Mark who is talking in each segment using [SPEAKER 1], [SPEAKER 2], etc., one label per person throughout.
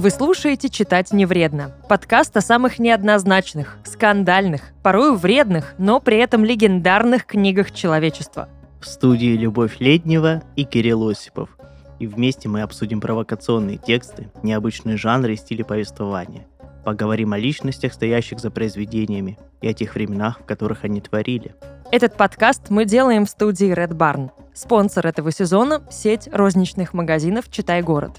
[SPEAKER 1] Вы слушаете «Читать не вредно» – подкаст о самых неоднозначных, скандальных, порою вредных, но при этом легендарных книгах человечества.
[SPEAKER 2] В студии Любовь Леднева и Кирилл Осипов. И вместе мы обсудим провокационные тексты, необычные жанры и стили повествования. Поговорим о личностях, стоящих за произведениями, и о тех временах, в которых они творили.
[SPEAKER 1] Этот подкаст мы делаем в студии Red Barn. Спонсор этого сезона – сеть розничных магазинов «Читай город».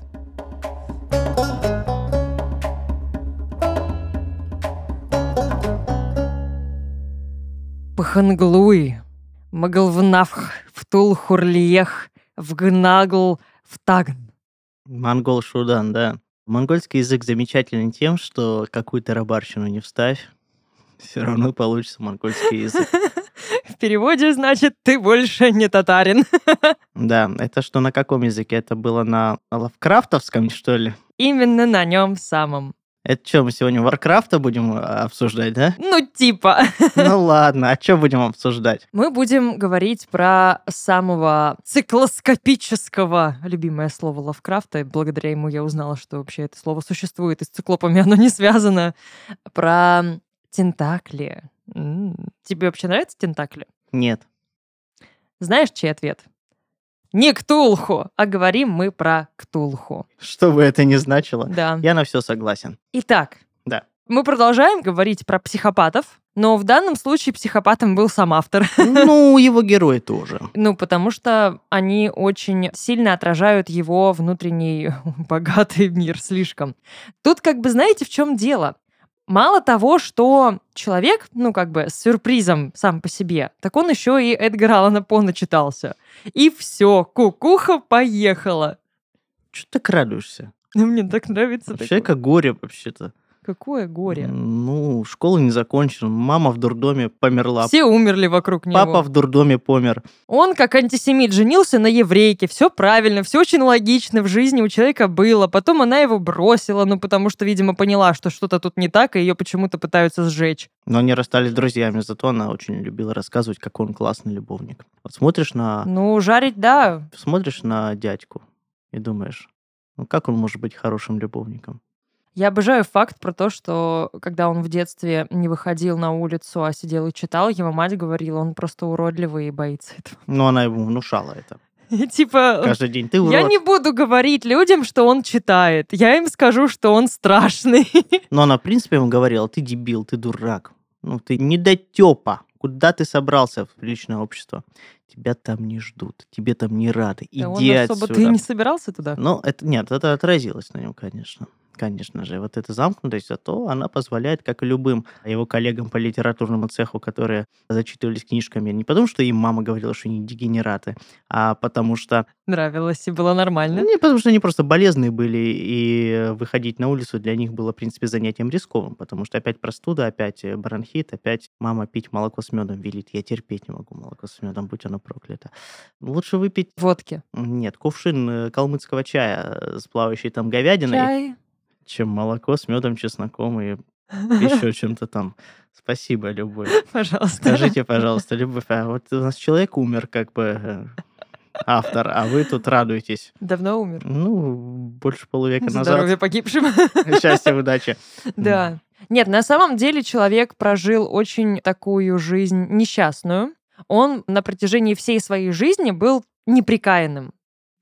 [SPEAKER 1] Паханглуй, Магалвнавх, Втул Хурлиех, Вгнагл, Втагн.
[SPEAKER 2] Монгол Шудан, да. Монгольский язык замечателен тем, что какую то рабарщину не вставь, все равно получится монгольский язык.
[SPEAKER 1] В переводе значит «ты больше не татарин».
[SPEAKER 2] Да, это что на каком языке? Это было на лавкрафтовском, что ли?
[SPEAKER 1] Именно на нем самом.
[SPEAKER 2] Это что, мы сегодня Варкрафта будем а, обсуждать, да?
[SPEAKER 1] Ну, типа.
[SPEAKER 2] Ну ладно, а что будем обсуждать?
[SPEAKER 1] Мы будем говорить про самого циклоскопического, любимое слово Лавкрафта, и благодаря ему я узнала, что вообще это слово существует, и с циклопами оно не связано, про тентакли. М, Тебе вообще нравятся тентакли?
[SPEAKER 2] Нет.
[SPEAKER 1] Знаешь, чей ответ? Не Ктулху, а говорим мы про Ктулху.
[SPEAKER 2] Что бы это ни значило,
[SPEAKER 1] Да.
[SPEAKER 2] я на все согласен.
[SPEAKER 1] Итак,
[SPEAKER 2] Да.
[SPEAKER 1] мы продолжаем говорить про психопатов, но в данном случае психопатом был сам автор.
[SPEAKER 2] Ну, его герой тоже.
[SPEAKER 1] Ну, потому что они очень сильно отражают его внутренний богатый мир слишком. Тут как бы знаете, в чем дело? Мало того, что человек, ну, как бы с сюрпризом сам по себе, так он еще и Эдгара Аллана По начитался. И все, кукуха поехала.
[SPEAKER 2] Что ты радуешься?
[SPEAKER 1] Мне так нравится.
[SPEAKER 2] У
[SPEAKER 1] такое.
[SPEAKER 2] человека горе вообще-то.
[SPEAKER 1] Какое горе.
[SPEAKER 2] Ну, школу не закончил, мама в дурдоме померла,
[SPEAKER 1] Все умерли вокруг него.
[SPEAKER 2] папа в дурдоме помер.
[SPEAKER 1] Он, как антисемит, женился на еврейке. Все правильно, все очень логично в жизни у человека было. Потом она его бросила, ну, потому что, видимо, поняла, что что-то тут не так, и ее почему-то пытаются сжечь.
[SPEAKER 2] Но они расстались друзьями, зато она очень любила рассказывать, какой он классный любовник. Вот смотришь на,
[SPEAKER 1] Ну, жарить, да.
[SPEAKER 2] смотришь на дядьку и думаешь, ну как он может быть хорошим любовником?
[SPEAKER 1] Я обожаю факт про то, что когда он в детстве не выходил на улицу, а сидел и читал, его мать говорила, он просто уродливый и боится этого.
[SPEAKER 2] Но она ему внушала это.
[SPEAKER 1] И типа...
[SPEAKER 2] Каждый день ты урод.
[SPEAKER 1] Я не буду говорить людям, что он читает. Я им скажу, что он страшный.
[SPEAKER 2] Но она, в принципе, ему говорила, ты дебил, ты дурак. Ну, ты недотепа. Куда ты собрался в приличное общество? Тебя там не ждут, тебе там не рады.
[SPEAKER 1] Да он особо...
[SPEAKER 2] отсюда.
[SPEAKER 1] Ты не собирался туда?
[SPEAKER 2] Ну, это нет, это отразилось на нем, конечно. Конечно же, вот эта замкнутость, зато она позволяет, как и любым его коллегам по литературному цеху, которые зачитывались книжками, не потому что им мама говорила, что они дегенераты, а потому что...
[SPEAKER 1] Нравилось и было нормально.
[SPEAKER 2] Не потому что они просто болезные были, и выходить на улицу для них было, в принципе, занятием рисковым, потому что опять простуда, опять бронхит, опять мама пить молоко с медом велит. Я терпеть не могу молоко с медом, будь оно проклято. Лучше выпить
[SPEAKER 1] Водки.
[SPEAKER 2] нет, кувшин э, калмыцкого чая э, с плавающей там говядиной,
[SPEAKER 1] Чай.
[SPEAKER 2] Чем молоко с медом, чесноком и еще чем-то там. Спасибо, Любовь.
[SPEAKER 1] Пожалуйста.
[SPEAKER 2] Скажите, пожалуйста, Любовь, а вот у нас человек умер, как бы э, автор, а вы тут радуетесь.
[SPEAKER 1] Давно умер.
[SPEAKER 2] Ну, больше полувека
[SPEAKER 1] Здоровья
[SPEAKER 2] назад.
[SPEAKER 1] погибшим.
[SPEAKER 2] Счастья, удачи.
[SPEAKER 1] Да. Нет, на самом деле человек прожил очень такую жизнь несчастную. Он на протяжении всей своей жизни был неприкаянным.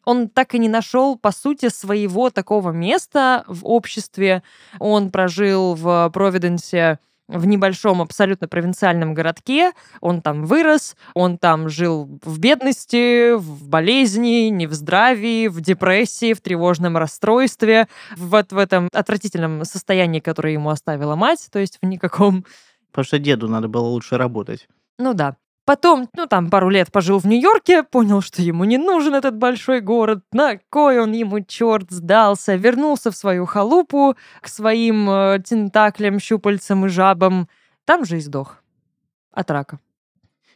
[SPEAKER 1] Он так и не нашел, по сути, своего такого места в обществе. Он прожил в Провиденсе в небольшом абсолютно провинциальном городке. Он там вырос, он там жил в бедности, в болезни, не в здравии, в депрессии, в тревожном расстройстве, вот в этом отвратительном состоянии, которое ему оставила мать, то есть в никаком...
[SPEAKER 2] Потому что деду надо было лучше работать.
[SPEAKER 1] Ну да. Потом, ну там, пару лет пожил в Нью-Йорке, понял, что ему не нужен этот большой город, на кой он ему черт сдался, вернулся в свою халупу к своим э, тентаклям, щупальцам и жабам. Там же и сдох. От рака.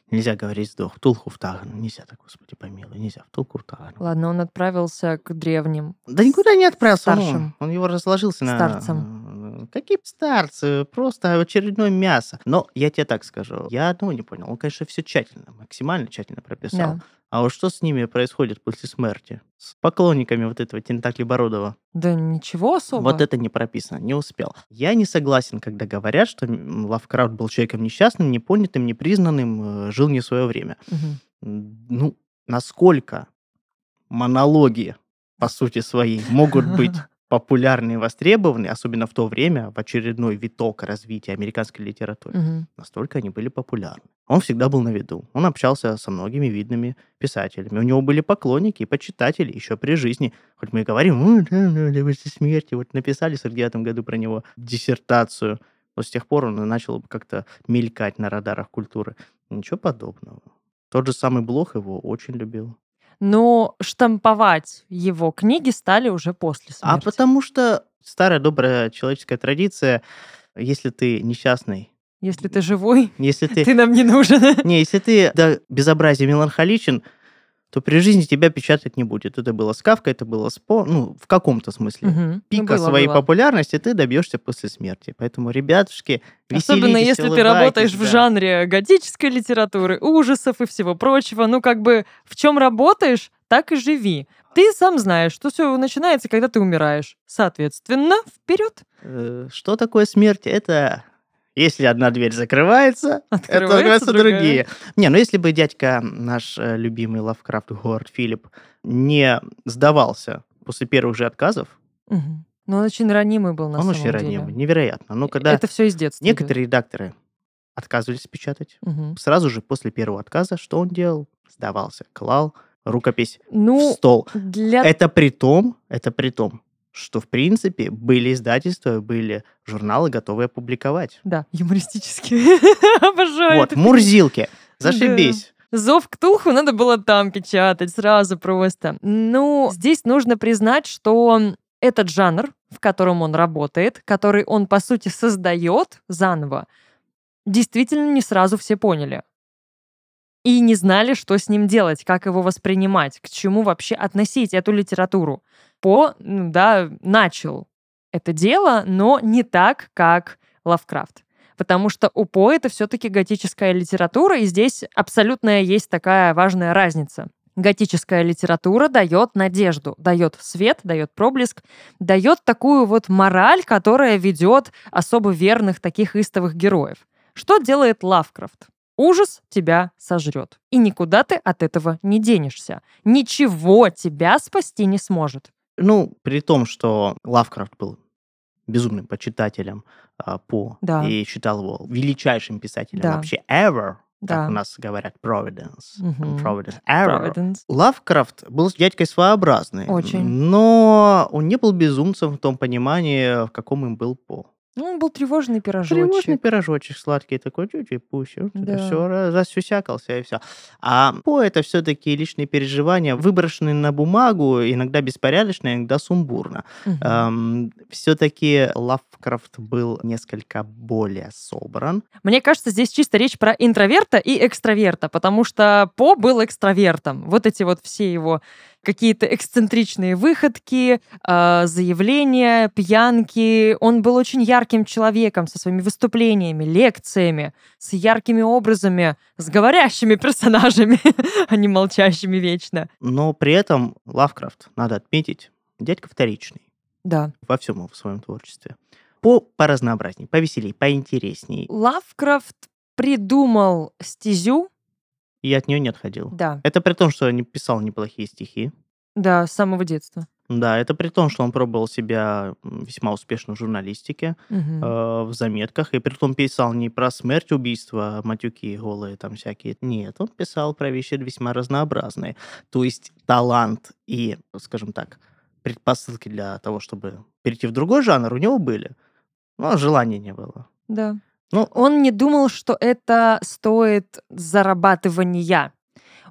[SPEAKER 2] Нельзя говорить сдох. Тулху в Таган. Нельзя так, господи, помилуй. Нельзя. В Тулху в Таган.
[SPEAKER 1] Ладно, он отправился к древним.
[SPEAKER 2] Да никуда не отправился. он-
[SPEAKER 1] Старшим.
[SPEAKER 2] Он, его разложился на...
[SPEAKER 1] Старцем.
[SPEAKER 2] Какие старцы, просто очередное мясо. Но я тебе так скажу, я одного не понял. Он, конечно, все тщательно, максимально тщательно прописал.
[SPEAKER 1] Да.
[SPEAKER 2] А вот что с ними происходит после смерти? С поклонниками вот этого Тентакли Бородова?
[SPEAKER 1] Да ничего особо.
[SPEAKER 2] Вот это не прописано, не успел. Я не согласен, когда говорят, что Лавкрафт был человеком несчастным, непонятым, непризнанным, э, жил не свое время. М, Ну, насколько монологи, по сути своей, могут быть популярны и востребованы, особенно в то время, в очередной виток развития американской литературы,
[SPEAKER 1] Мгм.
[SPEAKER 2] настолько они были популярны. Он всегда был на виду. Он общался со многими видными писателями. У него были поклонники и почитатели еще при жизни. Хоть мы и говорим, «Ой, да, да, да, после смерти, вот написали в 49 году про него диссертацию, но с тех пор он начал как-то мелькать на радарах культуры. Ничего подобного. Тот же самый Блох его очень любил.
[SPEAKER 1] Но штамповать его книги стали уже после
[SPEAKER 2] А
[SPEAKER 1] смерти.
[SPEAKER 2] потому что старая добрая человеческая традиция, если ты несчастный,
[SPEAKER 1] Если ты живой,
[SPEAKER 2] если ты
[SPEAKER 1] ты нам не нужен.
[SPEAKER 2] Не, если ты до безобразия меланхоличен, то при жизни тебя печатать не будет. Это было с Кавкой, это было с По, ну, в каком-то смысле.
[SPEAKER 1] Ну,
[SPEAKER 2] Пика
[SPEAKER 1] было,
[SPEAKER 2] своей
[SPEAKER 1] было.
[SPEAKER 2] популярности ты добьешься после смерти. Поэтому, ребятушки,
[SPEAKER 1] Особенно если ты работаешь в
[SPEAKER 2] да.
[SPEAKER 1] жанре готической литературы, ужасов и всего прочего. Ну, как бы, в чем работаешь, так и живи. Ты сам знаешь, что все начинается, когда ты умираешь. Соответственно, вперед.
[SPEAKER 2] Э, Что такое смерть? Это если одна дверь закрывается, открываются
[SPEAKER 1] другая.
[SPEAKER 2] другие. Не, ну если бы дядька наш э, любимый Лавкрафт Говард Филипп не сдавался после первых же отказов,
[SPEAKER 1] Мгм. Но он очень ранимый был на
[SPEAKER 2] он
[SPEAKER 1] самом
[SPEAKER 2] очень
[SPEAKER 1] деле.
[SPEAKER 2] ранимый, невероятно. Но когда
[SPEAKER 1] Это все из детства. идет.
[SPEAKER 2] некоторые редакторы отказывались печатать,
[SPEAKER 1] Мгм.
[SPEAKER 2] сразу же после первого отказа, что он делал? Сдавался, клал рукопись в
[SPEAKER 1] Ну,
[SPEAKER 2] стол.
[SPEAKER 1] для...
[SPEAKER 2] Это при том, это при том, что, в принципе, были издательства, были журналы, готовые опубликовать.
[SPEAKER 1] Да, юмористически. Обожаю
[SPEAKER 2] Вот. Мурзилки. Зашибись.
[SPEAKER 1] Зов к Тулху надо было там печатать сразу просто. Ну, здесь нужно признать, что этот жанр, в котором он работает, который он, по сути, создает заново, действительно не сразу все поняли. И не знали, что с ним делать, как его воспринимать, к чему вообще относить эту литературу. По, да, начал это дело, но не так, как Лавкрафт. Потому что у По это все-таки готическая литература, и здесь абсолютно есть такая важная разница. Готическая литература дает надежду, дает свет, дает проблеск, дает такую вот мораль, которая ведет особо верных таких истовых героев. Что делает Лавкрафт? Ужас тебя сожрет. И никуда ты от этого не денешься. Ничего тебя спасти не сможет.
[SPEAKER 2] Ну, при том, что Лавкрафт был безумным почитателем а, По
[SPEAKER 1] Да.
[SPEAKER 2] и считал его величайшим писателем
[SPEAKER 1] Да.
[SPEAKER 2] вообще ever,
[SPEAKER 1] Да.
[SPEAKER 2] как у нас говорят, Providence.
[SPEAKER 1] Мгм.
[SPEAKER 2] Providence ever.
[SPEAKER 1] Providence.
[SPEAKER 2] Лавкрафт был дядькой своеобразный.
[SPEAKER 1] Очень.
[SPEAKER 2] Но он не был безумцем в том понимании, в каком им был По.
[SPEAKER 1] Ну, он был тревожный пирожочек.
[SPEAKER 2] Тревожный пирожочек сладкий такой, чуть-чуть пусть.
[SPEAKER 1] Да.
[SPEAKER 2] Все, засюсякался и все. А По это все-таки личные переживания, выброшенные на бумагу, иногда беспорядочно, иногда сумбурно.
[SPEAKER 1] Мгм.
[SPEAKER 2] все-таки Лавкрафт был несколько более собран.
[SPEAKER 1] Мне кажется, здесь чисто речь про интроверта и экстраверта, потому что По был экстравертом. Вот эти вот все его какие-то эксцентричные выходки, э, заявления, пьянки. Он был очень ярким человеком со своими выступлениями, лекциями, с яркими образами, с говорящими персонажами, а не молчащими вечно.
[SPEAKER 2] Но при этом Лавкрафт, надо отметить, дядька вторичный
[SPEAKER 1] Да.
[SPEAKER 2] во всем в своем творчестве. По поразнообразней, повеселей, поинтересней.
[SPEAKER 1] Лавкрафт придумал стезю,
[SPEAKER 2] И от нее не отходил.
[SPEAKER 1] да,
[SPEAKER 2] Это при том, что не писал неплохие стихи.
[SPEAKER 1] да, с самого детства.
[SPEAKER 2] Да, это при том, что он пробовал себя весьма успешно в журналистике,
[SPEAKER 1] Мгм.
[SPEAKER 2] э, в заметках, и при том писал не про смерть, убийство, матюки голые там всякие. Нет, он писал про вещи весьма разнообразные. То есть талант и, скажем так, предпосылки для того, чтобы перейти в другой жанр у него были, но желания не было.
[SPEAKER 1] Да.
[SPEAKER 2] Ну,
[SPEAKER 1] Он не думал, что это стоит зарабатывания.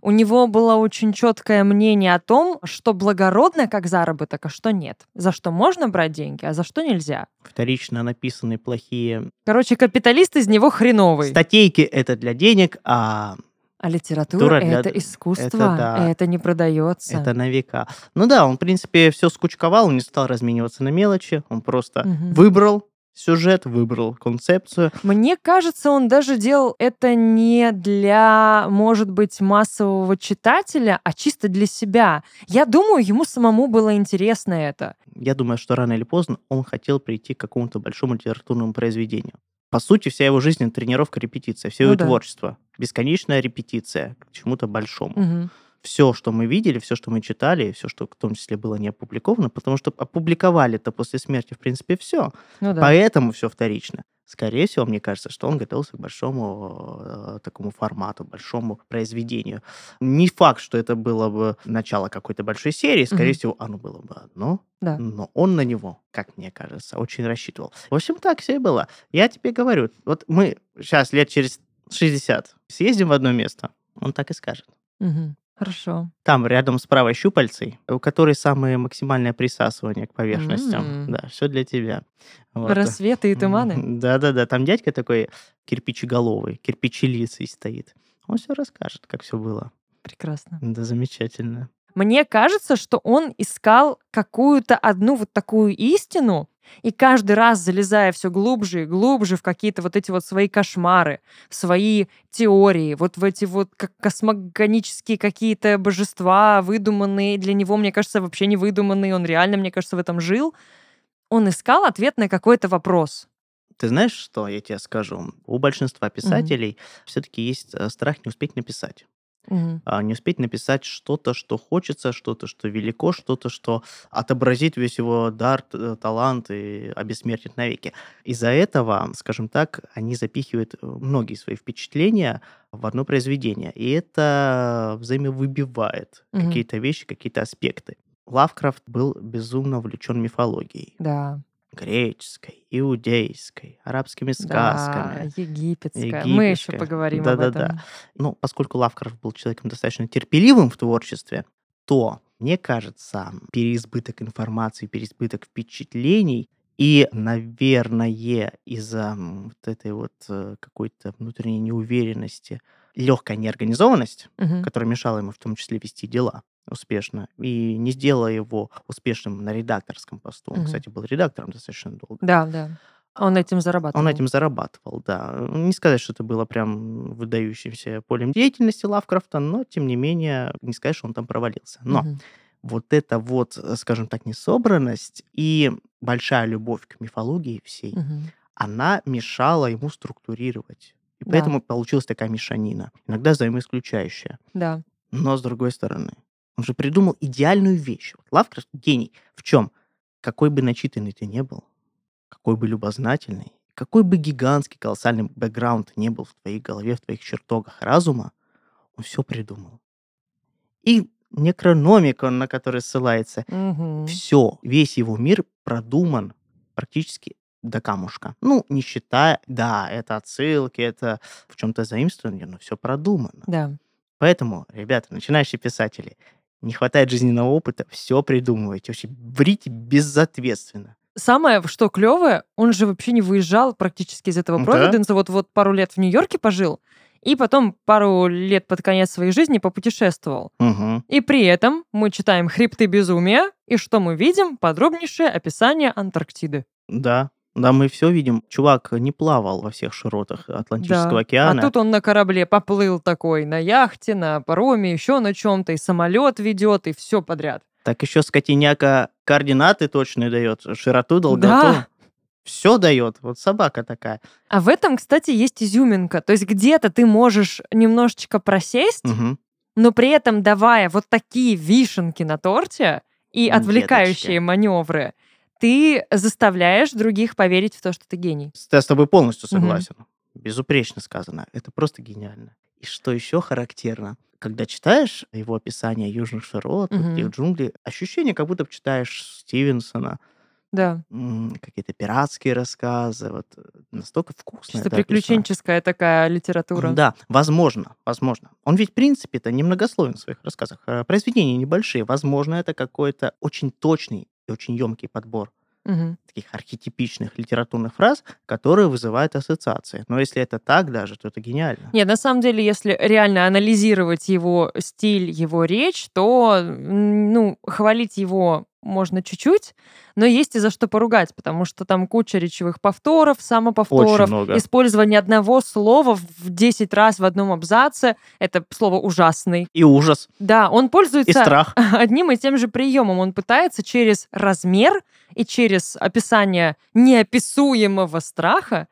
[SPEAKER 1] У него было очень четкое мнение о том, что благородно как заработок, а что нет. За что можно брать деньги, а за что нельзя.
[SPEAKER 2] вторично написанные плохие
[SPEAKER 1] Короче, капиталист из него хреновый.
[SPEAKER 2] статейки это для денег, а
[SPEAKER 1] А литература
[SPEAKER 2] для-
[SPEAKER 1] это искусство,
[SPEAKER 2] это да.
[SPEAKER 1] это не продается.
[SPEAKER 2] это на века. Ну да, он, в принципе, все скучковал, он не стал размениваться на мелочи, он просто
[SPEAKER 1] Мгм.
[SPEAKER 2] выбрал сюжет, выбрал концепцию.
[SPEAKER 1] Мне кажется, он даже делал это не для, может быть, массового читателя, а чисто для себя. Я думаю, ему самому было интересно это.
[SPEAKER 2] Я думаю, что рано или поздно он хотел прийти к какому-то большому литературному произведению. По сути, вся его жизнь — тренировка, репетиция, все его
[SPEAKER 1] Ну да.
[SPEAKER 2] творчество. Бесконечная репетиция к чему-то большому.
[SPEAKER 1] Мгм.
[SPEAKER 2] Все, что мы видели, все, что мы читали, все, что в том числе было не опубликовано, потому что опубликовали это после смерти, в принципе, все.
[SPEAKER 1] Ну да.
[SPEAKER 2] Поэтому все вторично. Скорее всего, мне кажется, что он готовился к большому э, такому формату, большому произведению. Не факт, что это было бы начало какой-то большой серии, скорее
[SPEAKER 1] Мгм.
[SPEAKER 2] всего, оно было бы одно,
[SPEAKER 1] Да.
[SPEAKER 2] но он на него, как мне кажется, очень рассчитывал. В общем, так все и было. Я тебе говорю, вот мы сейчас лет через 60 съездим в одно место, он так и скажет.
[SPEAKER 1] Мгм. Хорошо.
[SPEAKER 2] Там, рядом с правой щупальцей, у которой самое максимальное присасывание к поверхностям.
[SPEAKER 1] М.
[SPEAKER 2] Да, все для тебя. Вот.
[SPEAKER 1] Рассветы и туманы.
[SPEAKER 2] Да-да-да, там дядька такой кирпичеголовый, кирпичелицей стоит. Он все расскажет, как все было.
[SPEAKER 1] Прекрасно.
[SPEAKER 2] Да, замечательно.
[SPEAKER 1] Мне кажется, что он искал какую-то одну вот такую истину, и каждый раз, залезая все глубже и глубже в какие-то вот эти вот свои кошмары, в свои теории, вот в эти вот как космогонические какие-то божества, выдуманные, для него, мне кажется, вообще не выдуманные, он реально, мне кажется, в этом жил, он искал ответ на какой-то вопрос.
[SPEAKER 2] Ты знаешь, что я тебе скажу? У большинства писателей все-таки есть э, страх не успеть написать.
[SPEAKER 1] Мгм.
[SPEAKER 2] а, не успеть написать что-то, что хочется, что-то, что велико, что-то, что отобразит весь его дар, талант и обессмертит навеки. Из-за этого, скажем так, они запихивают э, многие свои впечатления в одно произведение, и это взаимовыбивает
[SPEAKER 1] Мгм.
[SPEAKER 2] какие-то вещи, какие-то аспекты. Лавкрафт был безумно увлечен мифологией.
[SPEAKER 1] Да,
[SPEAKER 2] Греческой, иудейской, арабскими сказками.
[SPEAKER 1] да, египетская. Мы еще поговорим об
[SPEAKER 2] Да-да-да.
[SPEAKER 1] этом.
[SPEAKER 2] Ну, поскольку Лавкрафт был человеком достаточно терпеливым в творчестве, то, мне кажется, переизбыток информации, переизбыток впечатлений и, наверное, из-за вот этой вот э, какой-то внутренней неуверенности, легкая неорганизованность,
[SPEAKER 1] Мгм.
[SPEAKER 2] которая мешала ему в том числе вести дела успешно и не сделала его успешным на редакторском посту. Он,
[SPEAKER 1] Мгм.
[SPEAKER 2] кстати, был редактором достаточно долго.
[SPEAKER 1] Да, да. Он этим зарабатывал.
[SPEAKER 2] Он этим зарабатывал, да. Не сказать, что это было прям выдающимся полем деятельности Лавкрафта, но, тем не менее, не сказать, что он там провалился. Но
[SPEAKER 1] Мгм.
[SPEAKER 2] вот эта вот, э, скажем так, несобранность и большая любовь к мифологии всей,
[SPEAKER 1] Мгм.
[SPEAKER 2] она мешала ему структурировать. И
[SPEAKER 1] Да.
[SPEAKER 2] поэтому получилась такая мешанина, иногда взаимоисключающая.
[SPEAKER 1] Да.
[SPEAKER 2] Но, с другой стороны, он же придумал идеальную вещь. Вот Лавкрафт гений. В чем? Какой бы начитанный ты не был, какой бы любознательный, какой бы гигантский, колоссальный бэкграунд не был в твоей голове, в твоих чертогах разума, он все придумал. И некрономика, на который ссылается,
[SPEAKER 1] Мгм.
[SPEAKER 2] все, весь его мир продуман практически до камушка. Ну, не считая, да, это отсылки, это в чем-то заимствование, но все продумано.
[SPEAKER 1] Да.
[SPEAKER 2] Поэтому, ребята, начинающие писатели, не хватает жизненного опыта, все придумывайте, вообще врите безответственно.
[SPEAKER 1] Самое, что клевое, он же вообще не выезжал практически из этого
[SPEAKER 2] Да.
[SPEAKER 1] Провиденса. Вот, вот пару лет в Нью-Йорке пожил, и потом пару лет под конец своей жизни попутешествовал.
[SPEAKER 2] Мгм.
[SPEAKER 1] И при этом мы читаем «Хребты безумия», и что мы видим? Подробнейшее описание Антарктиды.
[SPEAKER 2] Да, да, мы все видим. Чувак не плавал во всех широтах Атлантического
[SPEAKER 1] Да.
[SPEAKER 2] океана.
[SPEAKER 1] А тут он на корабле поплыл такой, на яхте, на пароме, еще на чем-то, и самолет ведет, и все подряд.
[SPEAKER 2] Так еще скотиняка координаты точные дает, широту, долготу.
[SPEAKER 1] Да.
[SPEAKER 2] Все дает. Вот собака такая.
[SPEAKER 1] А в этом, кстати, есть изюминка. То есть где-то ты можешь немножечко просесть,
[SPEAKER 2] Мгм.
[SPEAKER 1] но при этом давая вот такие вишенки на торте и
[SPEAKER 2] Деточки.
[SPEAKER 1] отвлекающие маневры, ты заставляешь других поверить в то, что ты гений.
[SPEAKER 2] Я с тобой полностью согласен. Безупречно сказано. Это просто гениально. И что еще характерно, когда читаешь его описание южных широт,
[SPEAKER 1] Мгм.
[SPEAKER 2] этих джунглей, ощущение, как будто читаешь Стивенсона,
[SPEAKER 1] Да,
[SPEAKER 2] какие-то пиратские рассказы, вот э, настолько вкусно
[SPEAKER 1] чисто
[SPEAKER 2] это описано.
[SPEAKER 1] приключенческая такая литература.
[SPEAKER 2] Да, возможно, возможно. Он ведь, в принципе-то, немногословен в своих рассказах. Э, Произведения небольшие. Возможно, это какой-то очень точный и очень емкий подбор
[SPEAKER 1] Мгм.
[SPEAKER 2] таких архетипичных литературных фраз, которые вызывают ассоциации. Но если это так даже, то это гениально.
[SPEAKER 1] Нет, на самом деле, если реально анализировать его стиль, его речь, то, ну, хвалить его можно чуть-чуть, но есть и за что поругать, потому что там куча речевых повторов, самоповторов, использование одного слова в 10 раз в одном абзаце. Это слово ужасный.
[SPEAKER 2] И ужас,
[SPEAKER 1] Да, он
[SPEAKER 2] и
[SPEAKER 1] пользуется
[SPEAKER 2] страх.
[SPEAKER 1] одним и тем же приемом. Он пытается через размер и через описание неописуемого страха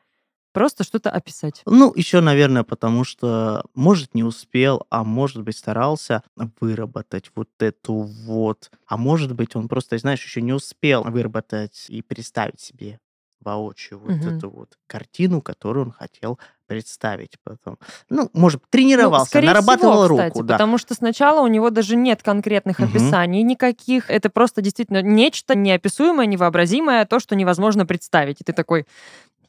[SPEAKER 1] просто что-то описать.
[SPEAKER 2] Ну, еще, наверное, потому что, может, не успел, а может быть, старался выработать вот эту вот. А может быть, он просто, знаешь, еще не успел выработать и представить себе воочию вот
[SPEAKER 1] Мгм.
[SPEAKER 2] эту вот картину, которую он хотел представить потом. Ну, может, тренировался,
[SPEAKER 1] Ну, скорее
[SPEAKER 2] нарабатывал
[SPEAKER 1] всего,
[SPEAKER 2] руку,
[SPEAKER 1] кстати,
[SPEAKER 2] да.
[SPEAKER 1] потому что сначала у него даже нет конкретных
[SPEAKER 2] Мгм.
[SPEAKER 1] описаний никаких. Это просто действительно нечто неописуемое, невообразимое, то, что невозможно представить. И ты такой,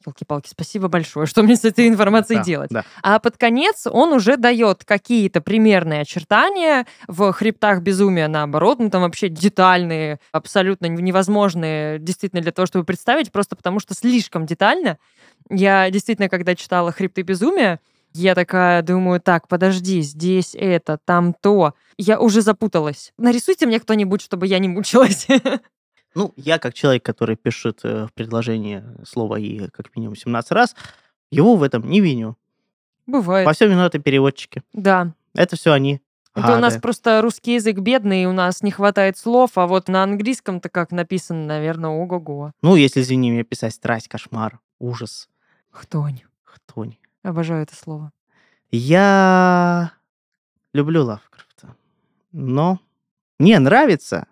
[SPEAKER 1] елки-палки, спасибо большое, что мне с этой информацией
[SPEAKER 2] Да,
[SPEAKER 1] делать?
[SPEAKER 2] да.
[SPEAKER 1] А под конец он уже дает какие-то примерные очертания в хребтах безумия, наоборот, ну там вообще детальные, абсолютно невозможные действительно для того, чтобы представить, просто потому что слишком детально. Я действительно, когда читала «Хребты безумия», я такая думаю, так, подожди, здесь это, там то. Я уже запуталась. Нарисуйте мне кто-нибудь, чтобы я не мучилась.
[SPEAKER 2] Ну, я как человек, который пишет э, в предложении слово «и» как минимум 17 раз, его в этом не виню.
[SPEAKER 1] Бывает.
[SPEAKER 2] Во всем виноваты переводчики.
[SPEAKER 1] Да.
[SPEAKER 2] Это все они.
[SPEAKER 1] Это у нас
[SPEAKER 2] гады.
[SPEAKER 1] просто русский язык бедный, и у нас не хватает слов, а вот на английском-то как написано, наверное, ого-го.
[SPEAKER 2] Ну, если, извини меня, писать страсть, кошмар, ужас,
[SPEAKER 1] Хтонь.
[SPEAKER 2] хтонь.
[SPEAKER 1] Обожаю это слово.
[SPEAKER 2] Я люблю Лавкрафта, но мне нравится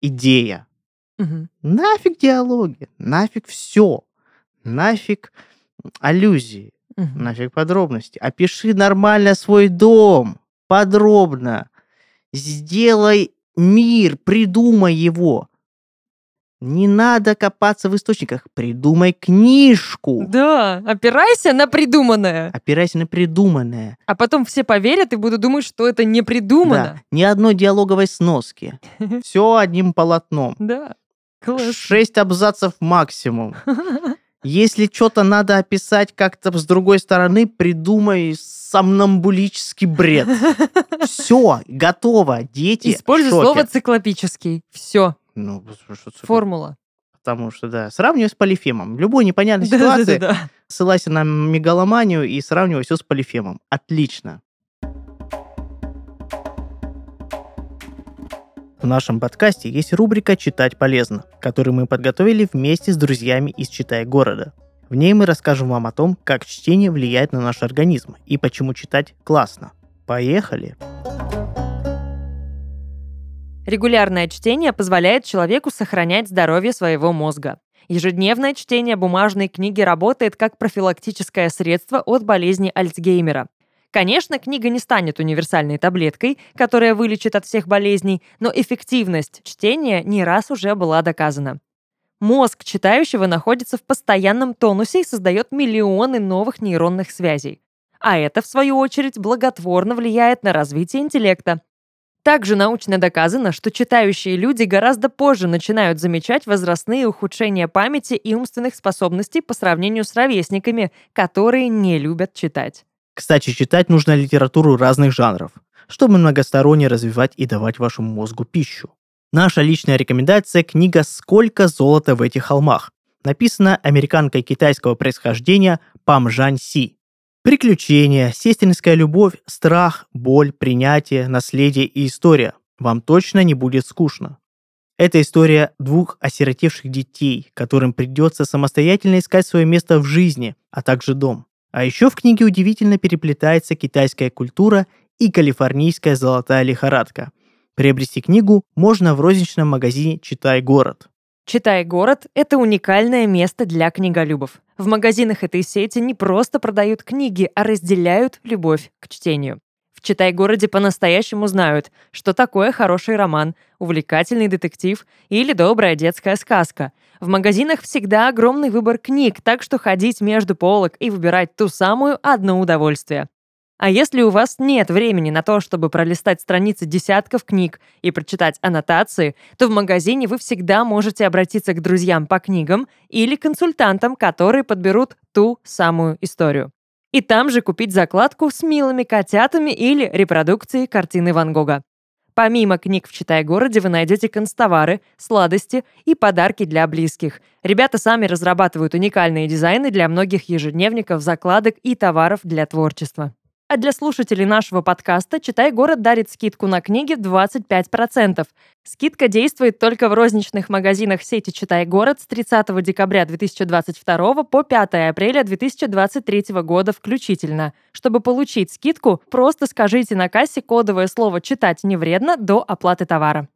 [SPEAKER 2] идея.
[SPEAKER 1] Мгм.
[SPEAKER 2] Нафиг диалоги, нафиг все, нафиг аллюзии,
[SPEAKER 1] Мгм.
[SPEAKER 2] нафиг подробности. Опиши нормально свой дом, подробно. Сделай мир, придумай его. Не надо копаться в источниках, придумай книжку.
[SPEAKER 1] Да, опирайся на придуманное.
[SPEAKER 2] Опирайся на придуманное.
[SPEAKER 1] А потом все поверят и будут думать, что это не
[SPEAKER 2] Да,
[SPEAKER 1] придумано.
[SPEAKER 2] ни одной диалоговой сноски. Все одним полотном.
[SPEAKER 1] Да. Класс.
[SPEAKER 2] Шесть абзацев максимум. Если что-то надо описать как-то с другой стороны, придумай сомнамбулический бред. Все, готово. Дети
[SPEAKER 1] Используй слово циклопический. Все.
[SPEAKER 2] Ну, что- такое?
[SPEAKER 1] Формула.
[SPEAKER 2] Потому что, да, сравнивай с полифемом. Любой непонятной ситуации
[SPEAKER 1] Да-да-да.
[SPEAKER 2] ссылайся на мегаломанию и сравнивай все с полифемом. Отлично. В нашем подкасте есть рубрика «Читать полезно», которую мы подготовили вместе с друзьями из «Читай города». В ней мы расскажем вам о том, как чтение влияет на наш организм и почему читать классно. Поехали!
[SPEAKER 1] Регулярное чтение позволяет человеку сохранять здоровье своего мозга. Ежедневное чтение бумажной книги работает как профилактическое средство от болезни Альцгеймера. Конечно, книга не станет универсальной таблеткой, которая вылечит от всех болезней, но эффективность чтения не раз уже была доказана. Мозг читающего находится в постоянном тонусе и создает миллионы новых нейронных связей. А это, в свою очередь, благотворно влияет на развитие интеллекта, также научно доказано, что читающие люди гораздо позже начинают замечать возрастные ухудшения памяти и умственных способностей по сравнению с ровесниками, которые не любят читать.
[SPEAKER 2] Кстати, читать нужно литературу разных жанров, чтобы многосторонне развивать и давать вашему мозгу пищу. Наша личная рекомендация – книга «Сколько золота в этих холмах», написана американкой китайского происхождения Пам Жань Си. Приключения, сестринская любовь, страх, боль, принятие, наследие и история. Вам точно не будет скучно. Это история двух осиротевших детей, которым придется самостоятельно искать свое место в жизни, а также дом. А еще в книге удивительно переплетается китайская культура и калифорнийская золотая лихорадка. Приобрести книгу можно в розничном магазине «Читай город».
[SPEAKER 1] «Читай город» — это уникальное место для книголюбов. В магазинах этой сети не просто продают книги, а разделяют любовь к чтению. В «Читай городе» по-настоящему знают, что такое хороший роман, увлекательный детектив или добрая детская сказка. В магазинах всегда огромный выбор книг, так что ходить между полок и выбирать ту самую — одно удовольствие. А если у вас нет времени на то, чтобы пролистать страницы десятков книг и прочитать аннотации, то в магазине вы всегда можете обратиться к друзьям по книгам или консультантам, которые подберут ту самую историю. И там же купить закладку с милыми котятами или репродукцией картины Ван Гога. Помимо книг в «Читай-городе» вы найдете констовары, сладости и подарки для близких. Ребята сами разрабатывают уникальные дизайны для многих ежедневников, закладок и товаров для творчества. А для слушателей нашего подкаста «Читай город» дарит скидку на книги 25%. Скидка действует только в розничных магазинах сети «Читай город» с 30 декабря 2022 по 5 апреля 2023 года включительно. Чтобы получить скидку, просто скажите на кассе кодовое слово «Читать не вредно» до оплаты товара.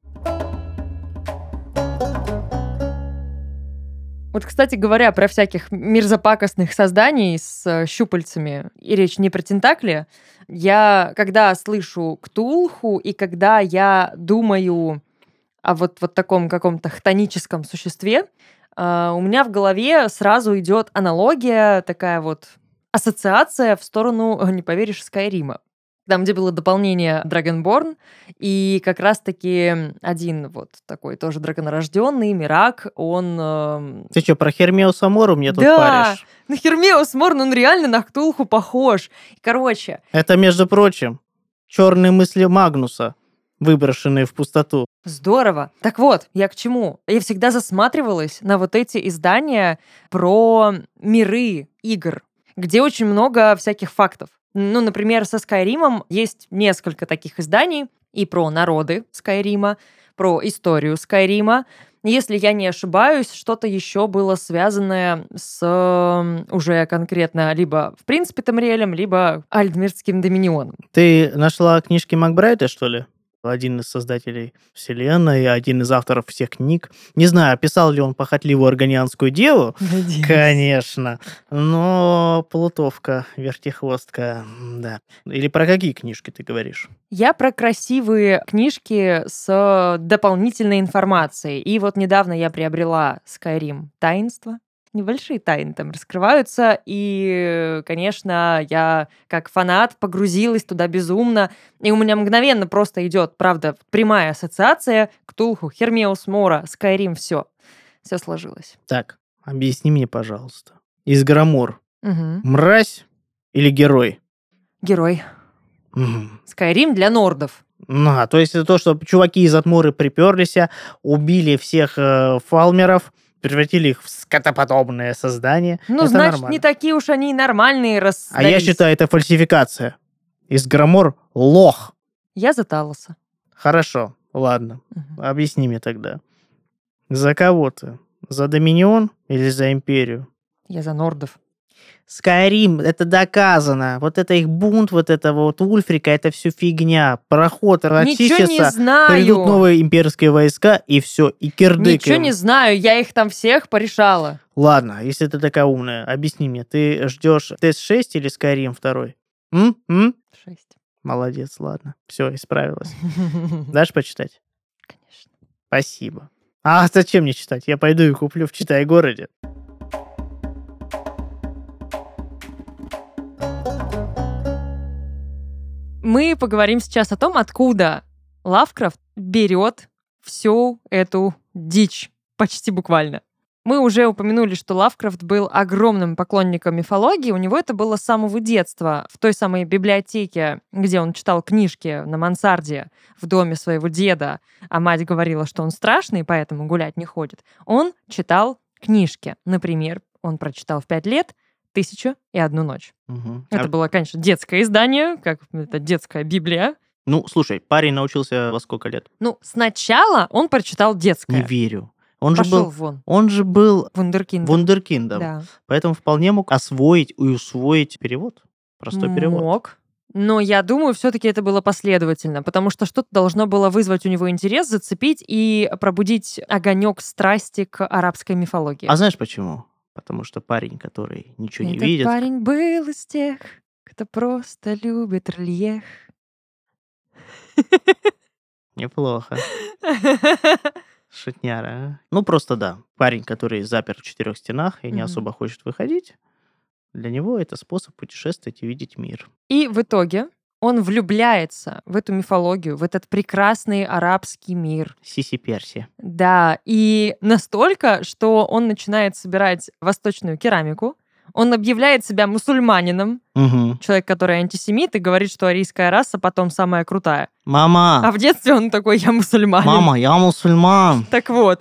[SPEAKER 1] Вот, кстати говоря, про всяких мерзопакостных созданий с э, щупальцами, и речь не про тентакли, я, когда слышу ктулху, и когда я думаю о вот, вот таком каком-то хтоническом существе, э, у меня в голове сразу идет аналогия, такая вот ассоциация в сторону, не поверишь, Скайрима там, где было дополнение Dragonborn, и как раз-таки один вот такой тоже драконорожденный, Мирак, он... Э...
[SPEAKER 2] Ты что, про Хермеуса Мору мне тут
[SPEAKER 1] да,
[SPEAKER 2] паришь?
[SPEAKER 1] на Хермеус Морн он реально на Ктулху похож. Короче...
[SPEAKER 2] Это, между прочим, черные мысли Магнуса, выброшенные в пустоту.
[SPEAKER 1] Здорово. Так вот, я к чему? Я всегда засматривалась на вот эти издания про миры игр, где очень много всяких фактов. Ну, например, со Скайримом есть несколько таких изданий и про народы Скайрима, про историю Скайрима. Если я не ошибаюсь, что-то еще было связанное с уже конкретно либо в принципе Тамриэлем, либо Альдмирским Доминионом.
[SPEAKER 2] Ты нашла книжки Макбрайта, что ли? Один из создателей вселенной, один из авторов всех книг. Не знаю, писал ли он похотливую органианскую деву.
[SPEAKER 1] Надеюсь.
[SPEAKER 2] Конечно. Но плутовка, вертихвостка, да. Или про какие книжки ты говоришь?
[SPEAKER 1] Я про красивые книжки с дополнительной информацией. И вот недавно я приобрела Skyrim «Таинство» небольшие тайны там раскрываются, и, конечно, я как фанат погрузилась туда безумно, и у меня мгновенно просто идет, правда, прямая ассоциация к Тулху, Хермеус Мора, Скайрим, все. Все сложилось.
[SPEAKER 2] Так, объясни мне, пожалуйста. Изгромор.
[SPEAKER 1] Угу.
[SPEAKER 2] Мразь или герой?
[SPEAKER 1] Герой.
[SPEAKER 2] Угу.
[SPEAKER 1] Скайрим для нордов.
[SPEAKER 2] Ну, а, то есть это то, что чуваки из Атмуры приперлись, убили всех э, фалмеров, превратили их в скотоподобное создание.
[SPEAKER 1] Ну,
[SPEAKER 2] это
[SPEAKER 1] значит,
[SPEAKER 2] нормально.
[SPEAKER 1] не такие уж они и нормальные раз.
[SPEAKER 2] А я считаю, это фальсификация. Изгромор — лох.
[SPEAKER 1] Я за Талоса.
[SPEAKER 2] Хорошо, ладно.
[SPEAKER 1] Мгм.
[SPEAKER 2] Объясни мне тогда. За кого ты? За Доминион или за Империю?
[SPEAKER 1] Я за нордов.
[SPEAKER 2] Скайрим, это доказано. Вот это их бунт, вот это вот Ульфрика, это все фигня. Проход
[SPEAKER 1] знаю.
[SPEAKER 2] придут новые имперские войска, и все, и кирдык
[SPEAKER 1] Ничего
[SPEAKER 2] им.
[SPEAKER 1] не знаю, я их там всех порешала.
[SPEAKER 2] Ладно, если ты такая умная, объясни мне, ты ждешь ТС-6 или Скайрим второй? М? М?
[SPEAKER 1] Шесть.
[SPEAKER 2] Молодец, ладно. Все, исправилась. Дашь почитать?
[SPEAKER 1] Конечно.
[SPEAKER 2] Спасибо. А зачем мне читать? Я пойду и куплю в Читай-городе.
[SPEAKER 1] Мы поговорим сейчас о том, откуда Лавкрафт берет всю эту дичь, почти буквально. Мы уже упомянули, что Лавкрафт был огромным поклонником мифологии. У него это было с самого детства. В той самой библиотеке, где он читал книжки на мансарде в доме своего деда, а мать говорила, что он страшный, поэтому гулять не ходит, он читал книжки. Например, он прочитал в пять лет «Тысячу и одну ночь».
[SPEAKER 2] Мгм.
[SPEAKER 1] Это
[SPEAKER 2] А-
[SPEAKER 1] было, конечно, детское издание, как это детская Библия.
[SPEAKER 2] Ну, слушай, парень научился во сколько лет?
[SPEAKER 1] Ну, сначала он прочитал детское.
[SPEAKER 2] Не верю. Он же
[SPEAKER 1] Пошел
[SPEAKER 2] был,
[SPEAKER 1] вон.
[SPEAKER 2] он же был
[SPEAKER 1] Вундеркинд.
[SPEAKER 2] вундеркиндом,
[SPEAKER 1] Да.
[SPEAKER 2] поэтому вполне мог освоить и усвоить перевод. Простой перевод.
[SPEAKER 1] Мог. Но я думаю, все-таки это было последовательно, потому что что-то должно было вызвать у него интерес, зацепить и пробудить огонек страсти к арабской мифологии.
[SPEAKER 2] А знаешь почему? Потому что парень, который ничего не
[SPEAKER 1] Этот
[SPEAKER 2] видит,
[SPEAKER 1] парень был из тех, кто просто любит рельеф.
[SPEAKER 2] неплохо. Шутняра, а? Ну, просто да. Парень, который запер в четырех стенах и не особо хочет выходить, для него это способ путешествовать и видеть мир.
[SPEAKER 1] И в итоге он влюбляется в эту мифологию, в этот прекрасный арабский мир.
[SPEAKER 2] Сиси Перси.
[SPEAKER 1] Да, и настолько, что он начинает собирать восточную керамику, Он объявляет себя мусульманином,
[SPEAKER 2] Мгм.
[SPEAKER 1] человек, который антисемит, и говорит, что арийская раса потом самая крутая. А
[SPEAKER 2] Мама,
[SPEAKER 1] в детстве он такой, я мусульманин.
[SPEAKER 2] мама, я мусульман.
[SPEAKER 1] Так вот,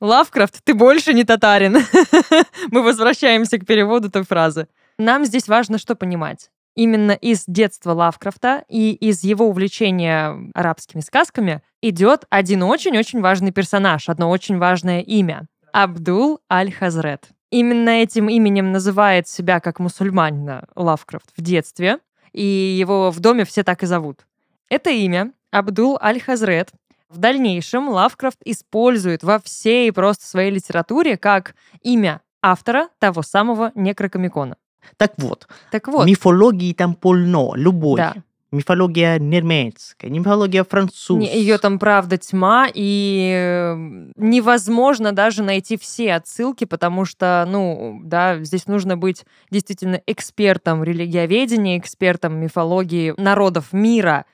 [SPEAKER 1] Лавкрафт, ты больше не татарин. Мы возвращаемся к переводу той фразы. Нам здесь важно что понимать. Именно из детства Лавкрафта и из его увлечения арабскими сказками идет один очень-очень важный персонаж, одно очень важное имя. Абдул Аль-Хазрет. Именно этим именем называет себя как мусульманина Лавкрафт в детстве, и его в доме все так и зовут. Это имя, Абдул Аль-Хазрет, в дальнейшем Лавкрафт использует во всей просто своей литературе как имя автора того самого Некрокомикона.
[SPEAKER 2] Так вот,
[SPEAKER 1] Так вот,
[SPEAKER 2] мифологии там полно, любой.
[SPEAKER 1] да,
[SPEAKER 2] Мифология немецкая, мифология французская.
[SPEAKER 1] ее там правда тьма, и э, невозможно даже найти все отсылки, потому что, ну, да, здесь нужно быть действительно экспертом религиоведения, экспертом мифологии народов мира.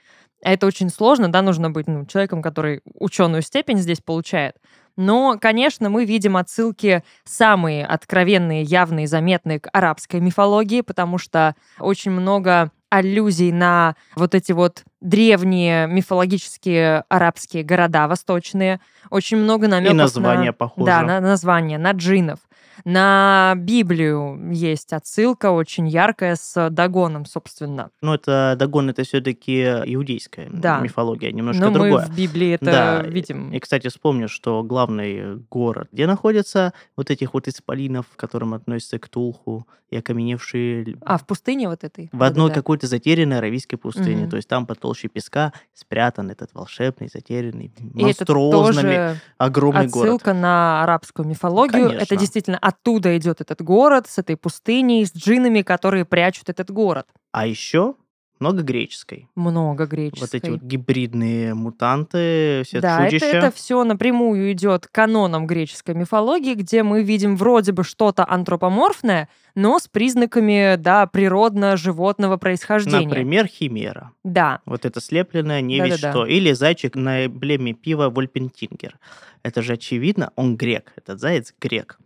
[SPEAKER 1] А это очень сложно, да, нужно быть ну, человеком, который ученую степень здесь получает. Но, конечно, мы видим отсылки самые откровенные, явные, заметные к арабской мифологии, потому что очень много аллюзий на вот эти вот древние мифологические арабские города восточные. Очень много намеков
[SPEAKER 2] И названия
[SPEAKER 1] на...
[SPEAKER 2] похожи.
[SPEAKER 1] Да, на названия, на джинов. На Библию есть отсылка очень яркая с Дагоном, собственно.
[SPEAKER 2] Ну, это Дагон, это все-таки иудейская
[SPEAKER 1] Да.
[SPEAKER 2] мифология, немножко
[SPEAKER 1] Но
[SPEAKER 2] другое.
[SPEAKER 1] мы в Библии это
[SPEAKER 2] Да,
[SPEAKER 1] видим.
[SPEAKER 2] И, кстати, вспомню, что главный город, где находятся вот этих вот исполинов, к которым относятся Ктулху и окаменевшие
[SPEAKER 1] А, в пустыне вот этой?
[SPEAKER 2] в одной
[SPEAKER 1] Да-да-да.
[SPEAKER 2] какой-то затерянной аравийской пустыне.
[SPEAKER 1] Мгм.
[SPEAKER 2] То есть там под толщей песка спрятан этот волшебный, затерянный,
[SPEAKER 1] это тоже
[SPEAKER 2] огромный город.
[SPEAKER 1] отсылка на арабскую мифологию. Это
[SPEAKER 2] Конечно.
[SPEAKER 1] действительно оттуда идет этот город, с этой пустыней, с джинами, которые прячут этот город.
[SPEAKER 2] А еще много греческой.
[SPEAKER 1] Много греческой.
[SPEAKER 2] Вот эти вот гибридные мутанты, все
[SPEAKER 1] да, это,
[SPEAKER 2] чудища.
[SPEAKER 1] это все напрямую идет каноном греческой мифологии, где мы видим вроде бы что-то антропоморфное, но с признаками, да, природно-животного происхождения.
[SPEAKER 2] Например, химера.
[SPEAKER 1] Да,
[SPEAKER 2] Вот это слепленное, не весь
[SPEAKER 1] Да-да-да.
[SPEAKER 2] что. Или зайчик на эмблеме пива Вольпентингер. Это же очевидно, он грек. Этот заяц грек.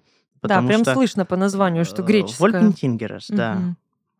[SPEAKER 1] Да, прям
[SPEAKER 2] что,
[SPEAKER 1] слышно по названию, что
[SPEAKER 2] э,
[SPEAKER 1] греческая.
[SPEAKER 2] Вольпентингерс, да.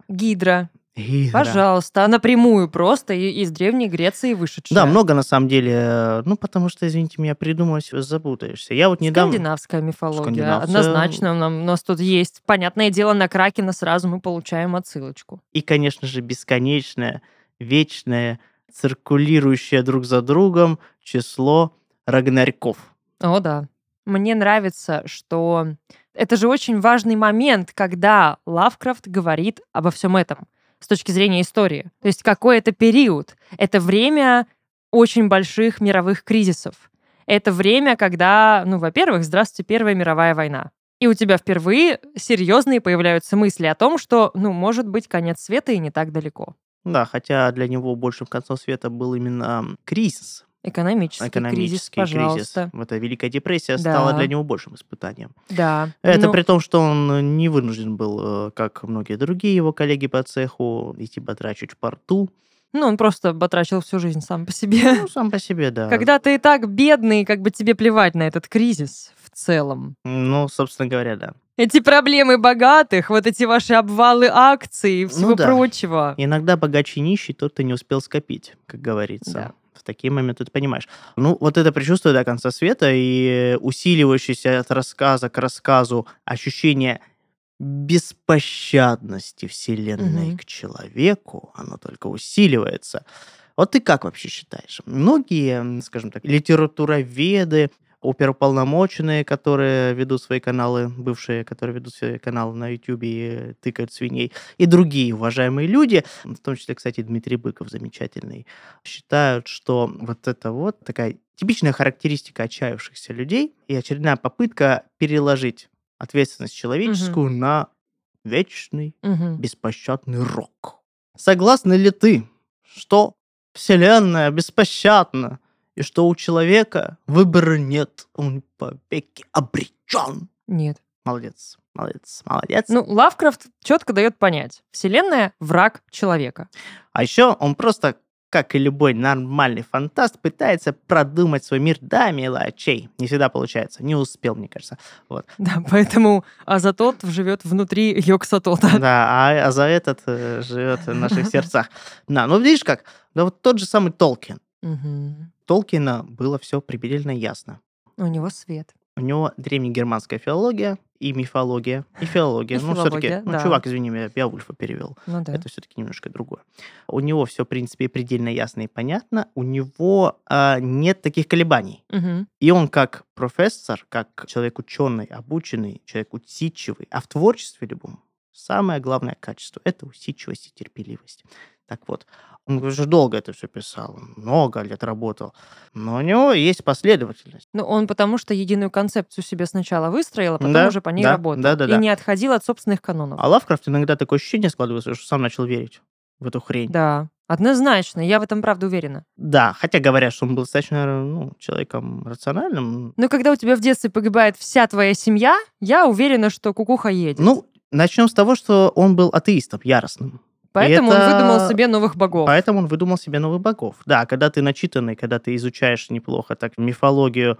[SPEAKER 1] Гидра.
[SPEAKER 2] Гидра.
[SPEAKER 1] Пожалуйста, напрямую просто из Древней Греции вышедшая.
[SPEAKER 2] Да, много на самом деле. Ну, потому что, извините меня, придумать запутаешься. Я вот недавно...
[SPEAKER 1] Скандинавская мифология.
[SPEAKER 2] Скандинавская.
[SPEAKER 1] Однозначно нам, у нас тут есть. Понятное дело, на Кракена сразу мы получаем отсылочку.
[SPEAKER 2] И, конечно же, бесконечное, вечное, циркулирующее друг за другом число Рагнарьков.
[SPEAKER 1] О, да. Мне нравится, что это же очень важный момент, когда Лавкрафт говорит обо всем этом с точки зрения истории. То есть какой это период? Это время очень больших мировых кризисов. Это время, когда, ну, во-первых, здравствуйте, Первая мировая война. И у тебя впервые серьезные появляются мысли о том, что, ну, может быть, конец света и не так далеко.
[SPEAKER 2] Да, хотя для него большим концом света был именно кризис,
[SPEAKER 1] Экономический, кризис,
[SPEAKER 2] экономический кризис.
[SPEAKER 1] пожалуйста.
[SPEAKER 2] Вот эта Великая депрессия
[SPEAKER 1] Да.
[SPEAKER 2] стала для него большим испытанием.
[SPEAKER 1] Да.
[SPEAKER 2] Это
[SPEAKER 1] Ну,
[SPEAKER 2] при том, что он не вынужден был, э, как многие другие его коллеги по цеху, идти батрачить в порту.
[SPEAKER 1] Ну, он просто батрачил всю жизнь сам по себе.
[SPEAKER 2] Ну, сам по себе, да.
[SPEAKER 1] Когда ты и так бедный, как бы тебе плевать на этот кризис в целом.
[SPEAKER 2] Ну, собственно говоря, да.
[SPEAKER 1] Эти проблемы богатых, вот эти ваши обвалы акций и всего
[SPEAKER 2] Ну да.
[SPEAKER 1] прочего.
[SPEAKER 2] Иногда богаче нищий тот, кто не успел скопить, как говорится.
[SPEAKER 1] Да.
[SPEAKER 2] В такие моменты ты понимаешь. Ну, вот это предчувствие до конца света и усиливающееся от рассказа к рассказу ощущение беспощадности Вселенной
[SPEAKER 1] Мгм.
[SPEAKER 2] к человеку, оно только усиливается. Вот ты как вообще считаешь? Многие, скажем так, литературоведы, оперуполномоченные, которые ведут свои каналы, бывшие, которые ведут свои каналы на YouTube и тыкают свиней, и другие уважаемые люди, в том числе, кстати, Дмитрий Быков замечательный, считают, что вот это вот такая типичная характеристика отчаявшихся людей и очередная попытка переложить ответственность человеческую на вечный
[SPEAKER 1] Мгм.
[SPEAKER 2] беспощадный рок. Согласна ли ты, что Вселенная беспощадна, и что у человека выбора нет, он повеки обречен?
[SPEAKER 1] Нет.
[SPEAKER 2] Молодец, молодец, молодец.
[SPEAKER 1] Ну, Лавкрафт четко дает понять. Вселенная — враг человека.
[SPEAKER 2] а еще он просто как и любой нормальный фантаст, пытается продумать свой мир до мелочей. Не всегда получается. Не успел, мне кажется. Вот.
[SPEAKER 1] Да, поэтому Азатот живет внутри Йоксатота.
[SPEAKER 2] Да, а, а за этот э, живет в наших сердцах. Да, ну видишь как, да вот тот же самый Толкин.
[SPEAKER 1] Мгм.
[SPEAKER 2] Толкина было все предельно ясно.
[SPEAKER 1] У него свет.
[SPEAKER 2] У него древнегерманская филология и мифология, и филология.
[SPEAKER 1] И
[SPEAKER 2] ну, все-таки, ну,
[SPEAKER 1] да.
[SPEAKER 2] чувак, извини меня, Беовульфа перевел.
[SPEAKER 1] Ну да.
[SPEAKER 2] Это все-таки немножко другое. У него все, в принципе, предельно ясно и понятно. У него а, нет таких колебаний.
[SPEAKER 1] Мгм.
[SPEAKER 2] И он как профессор, как человек ученый, обученный, человек усидчивый, а в творчестве любом самое главное качество – это усидчивость и терпеливость. Так вот, он уже долго это все писал, много лет работал, но у него есть последовательность.
[SPEAKER 1] Ну, он потому что единую концепцию себе сначала выстроил, а потом
[SPEAKER 2] Да,
[SPEAKER 1] уже по ней
[SPEAKER 2] да,
[SPEAKER 1] работал.
[SPEAKER 2] да-да-да.
[SPEAKER 1] И не отходил от собственных канонов.
[SPEAKER 2] А Лавкрафт иногда такое ощущение складывается, что сам начал верить в эту хрень.
[SPEAKER 1] Да, однозначно. Я в этом правда уверена.
[SPEAKER 2] Да, хотя говорят, что он был достаточно ну, человеком рациональным.
[SPEAKER 1] Но когда у тебя в детстве погибает вся твоя семья, я уверена, что кукуха едет.
[SPEAKER 2] Ну, начнем с того, что он был атеистом яростным.
[SPEAKER 1] Поэтому
[SPEAKER 2] это-
[SPEAKER 1] он выдумал себе новых богов.
[SPEAKER 2] Поэтому он выдумал себе новых богов. Да, когда ты начитанный, когда ты изучаешь неплохо так мифологию,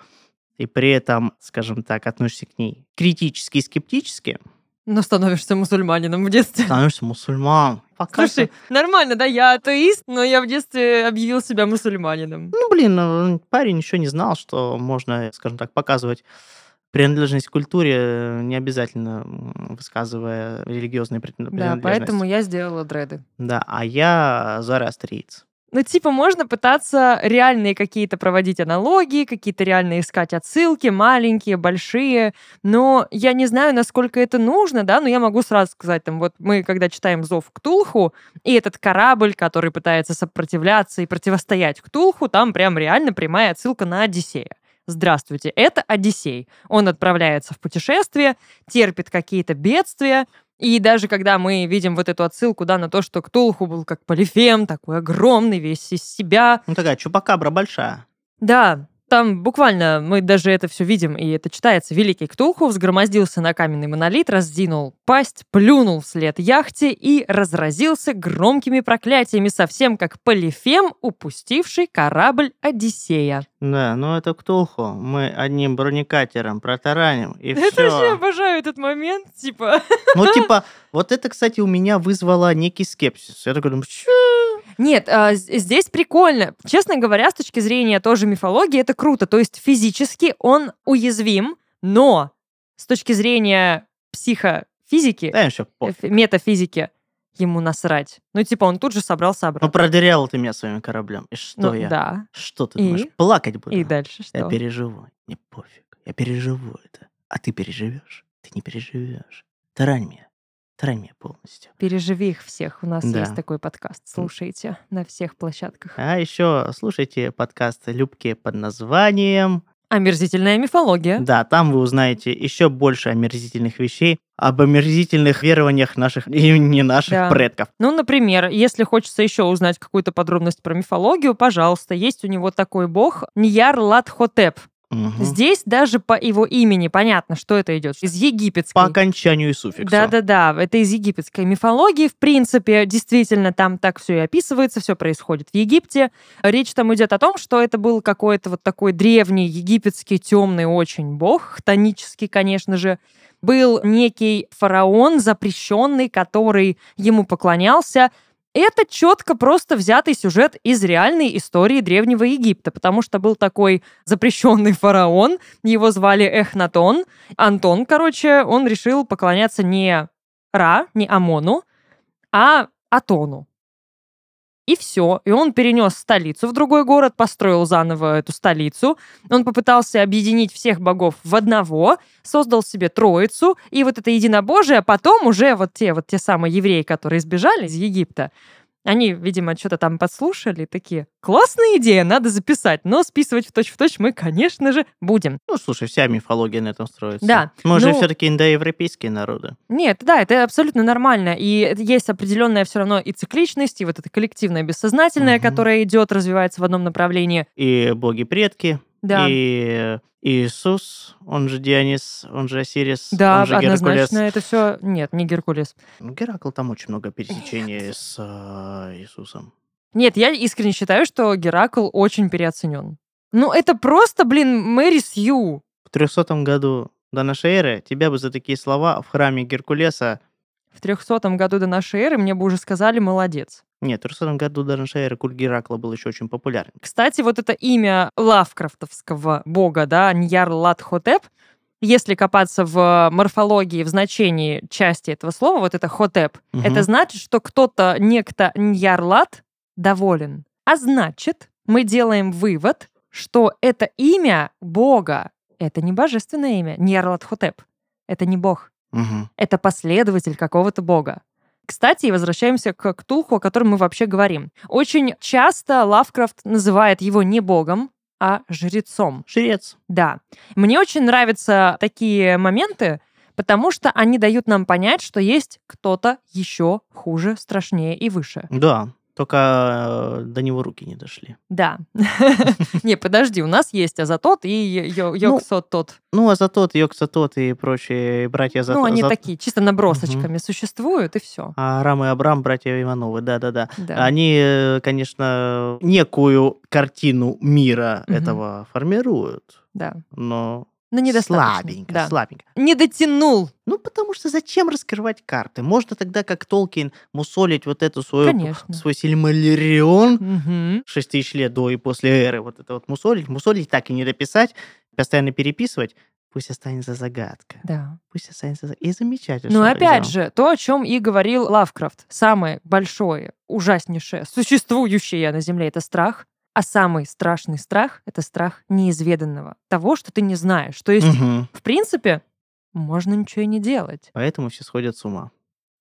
[SPEAKER 2] и при этом, скажем так, относишься к ней критически и скептически,
[SPEAKER 1] Но становишься мусульманином в детстве.
[SPEAKER 2] становишься мусульман. Пока
[SPEAKER 1] Слушай, нормально, да, я атеист, но я в детстве объявил себя мусульманином.
[SPEAKER 2] Ну, блин, ну, парень еще не знал, что можно, скажем так, показывать принадлежность к культуре, э, не обязательно высказывая религиозные пред-
[SPEAKER 1] Да,
[SPEAKER 2] принадлежности.
[SPEAKER 1] поэтому я сделала дреды.
[SPEAKER 2] Да, а я зороастриец.
[SPEAKER 1] Ну, типа, можно пытаться реальные какие-то проводить аналогии, какие-то реальные искать отсылки, маленькие, большие, но я не знаю, насколько это нужно, да, но я могу сразу сказать, там, вот мы, когда читаем «Зов Ктулху», и этот корабль, который пытается сопротивляться и противостоять Ктулху, там прям реально прямая отсылка на Одиссея. Здравствуйте, это Одиссей. Он отправляется в путешествие, терпит какие-то бедствия, и даже когда мы видим вот эту отсылку, да, на то, что Ктулху был как полифем, такой огромный, весь из себя.
[SPEAKER 2] Ну, такая чупакабра большая.
[SPEAKER 1] Да, там буквально мы даже это все видим, и это читается. Великий Ктулху взгромоздился на каменный монолит, раздвинул пасть, плюнул вслед яхте и разразился громкими проклятиями, совсем как полифем, упустивший корабль Одиссея.
[SPEAKER 2] Да, ну это Ктулху. Мы одним бронекатером протараним, и
[SPEAKER 1] Это же я
[SPEAKER 2] все.
[SPEAKER 1] обожаю этот момент, типа...
[SPEAKER 2] Ну, типа, вот это, кстати, у меня вызвало некий скепсис. Я такой думаю, «Чё?»
[SPEAKER 1] Нет, а, здесь прикольно. Честно говоря, с точки зрения тоже мифологии, это круто. То есть физически он уязвим, но с точки зрения психофизики,
[SPEAKER 2] все,
[SPEAKER 1] э, фи- метафизики, ему насрать. Ну, типа, он тут же собрался
[SPEAKER 2] Ну,
[SPEAKER 1] обратно.
[SPEAKER 2] продырял ты меня своим кораблем. И что
[SPEAKER 1] Ну,
[SPEAKER 2] я?
[SPEAKER 1] да.
[SPEAKER 2] Что ты
[SPEAKER 1] И?
[SPEAKER 2] думаешь? Плакать буду?
[SPEAKER 1] И дальше
[SPEAKER 2] Я
[SPEAKER 1] что?
[SPEAKER 2] переживу. Не пофиг. Я переживу это. А ты переживешь? Ты не переживешь. Тарань меня. Меня полностью.
[SPEAKER 1] Переживи их всех. У нас
[SPEAKER 2] Да.
[SPEAKER 1] есть такой подкаст. Слушайте на всех площадках.
[SPEAKER 2] А еще слушайте подкаст Любки под названием.
[SPEAKER 1] Омерзительная мифология.
[SPEAKER 2] Да, там вы узнаете еще больше омерзительных вещей, об омерзительных верованиях наших и не наших
[SPEAKER 1] Да.
[SPEAKER 2] предков.
[SPEAKER 1] Ну, например, если хочется еще узнать какую-то подробность про мифологию, пожалуйста, есть у него такой бог Ньяр Латхотеп.
[SPEAKER 2] Мгм.
[SPEAKER 1] Здесь даже по его имени понятно, что это идет. Из египетской.
[SPEAKER 2] По окончанию суффикса.
[SPEAKER 1] Да-да-да, это из египетской мифологии. В принципе, действительно, там так все и описывается, все происходит в Египте. Речь там идет о том, что это был какой-то вот такой древний египетский темный очень бог, хтонический, конечно же. Был некий фараон запрещенный, который ему поклонялся. Это четко просто взятый сюжет из реальной истории Древнего Египта, потому что был такой запрещенный фараон, его звали Эхнатон. Антон, короче, он решил поклоняться не Ра, не Амону, а Атону. И все. И он перенес столицу в другой город, построил заново эту столицу. Он попытался объединить всех богов в одного, создал себе троицу, и вот это единобожие, а потом уже вот те, вот те самые евреи, которые сбежали из Египта, они, видимо, что-то там подслушали, такие, классная идея, надо записать, но списывать в точь-в-точь мы, конечно же, будем.
[SPEAKER 2] Ну, слушай, вся мифология на этом строится.
[SPEAKER 1] Да,
[SPEAKER 2] Мы же
[SPEAKER 1] ну-
[SPEAKER 2] все-таки индоевропейские народы.
[SPEAKER 1] Нет, да, это абсолютно нормально. И есть определенная все равно и цикличность, и вот это коллективное бессознательное,
[SPEAKER 2] Мгм.
[SPEAKER 1] которое идет, развивается в одном направлении.
[SPEAKER 2] И боги-предки,
[SPEAKER 1] Да.
[SPEAKER 2] и Иисус, он же Дионис, он же Осирис,
[SPEAKER 1] Да,
[SPEAKER 2] он же Геркулес.
[SPEAKER 1] однозначно это все. Нет, не Геркулес.
[SPEAKER 2] Ну, Геракл там очень много пересечений с э, Иисусом.
[SPEAKER 1] Нет, я искренне считаю, что Геракл очень переоценен. Ну, это просто, блин, Мэри Сью.
[SPEAKER 2] В 300 году до нашей эры тебя бы за такие слова в храме Геркулеса...
[SPEAKER 1] В 300 году до нашей эры мне бы уже сказали «молодец».
[SPEAKER 2] Нет, в 300 году до нашей эры культ Геракла был еще очень популярен.
[SPEAKER 1] Кстати, вот это имя лавкрафтовского бога, да, Ньяр Хотеп, если копаться в морфологии, в значении части этого слова, вот это хотеп,
[SPEAKER 2] Мгм.
[SPEAKER 1] это значит, что кто-то, некто Ньярлат доволен. А значит, мы делаем вывод, что это имя Бога, это не божественное имя, Ньярлат Хотеп. Это не Бог,
[SPEAKER 2] Мгм.
[SPEAKER 1] это последователь какого-то Бога. Кстати, возвращаемся к Ктулху, о котором мы вообще говорим. Очень часто Лавкрафт называет его не богом, а жрецом.
[SPEAKER 2] Жрец.
[SPEAKER 1] Да. Мне очень нравятся такие моменты, потому что они дают нам понять, что есть кто-то еще хуже, страшнее и выше.
[SPEAKER 2] Да, только э, до него руки не дошли.
[SPEAKER 1] Да. Не, подожди, у нас есть Азатот и Йо- Йоксот тот.
[SPEAKER 2] Ну, а за тот, Йокса тот и прочие братья за
[SPEAKER 1] Ну, они такие, чисто набросочками существуют, и все.
[SPEAKER 2] А Рам и Абрам, братья Ивановы, да-да-да.
[SPEAKER 1] Да.
[SPEAKER 2] Они, э, конечно, некую картину мира этого формируют,
[SPEAKER 1] Да.
[SPEAKER 2] но
[SPEAKER 1] Но недостаточно.
[SPEAKER 2] слабенько,
[SPEAKER 1] Да.
[SPEAKER 2] слабенько.
[SPEAKER 1] Не дотянул.
[SPEAKER 2] Ну, потому что зачем раскрывать карты? Можно тогда, как Толкин, мусолить вот эту свою,
[SPEAKER 1] Конечно.
[SPEAKER 2] свой Сильмалерион. 6 тысяч лет до и после эры, вот это вот мусолить, мусолить, так и не дописать, постоянно переписывать, пусть останется загадка.
[SPEAKER 1] Да.
[SPEAKER 2] Пусть останется загадка. И замечательно.
[SPEAKER 1] Ну, опять
[SPEAKER 2] сделал.
[SPEAKER 1] же, то, о чем и говорил Лавкрафт. Самое большое, ужаснейшее, существующее на Земле — это страх. А самый страшный страх — это страх неизведанного. Того, что ты не знаешь. То есть,
[SPEAKER 2] Мгм.
[SPEAKER 1] в принципе, можно ничего и не делать.
[SPEAKER 2] Поэтому все сходят с ума.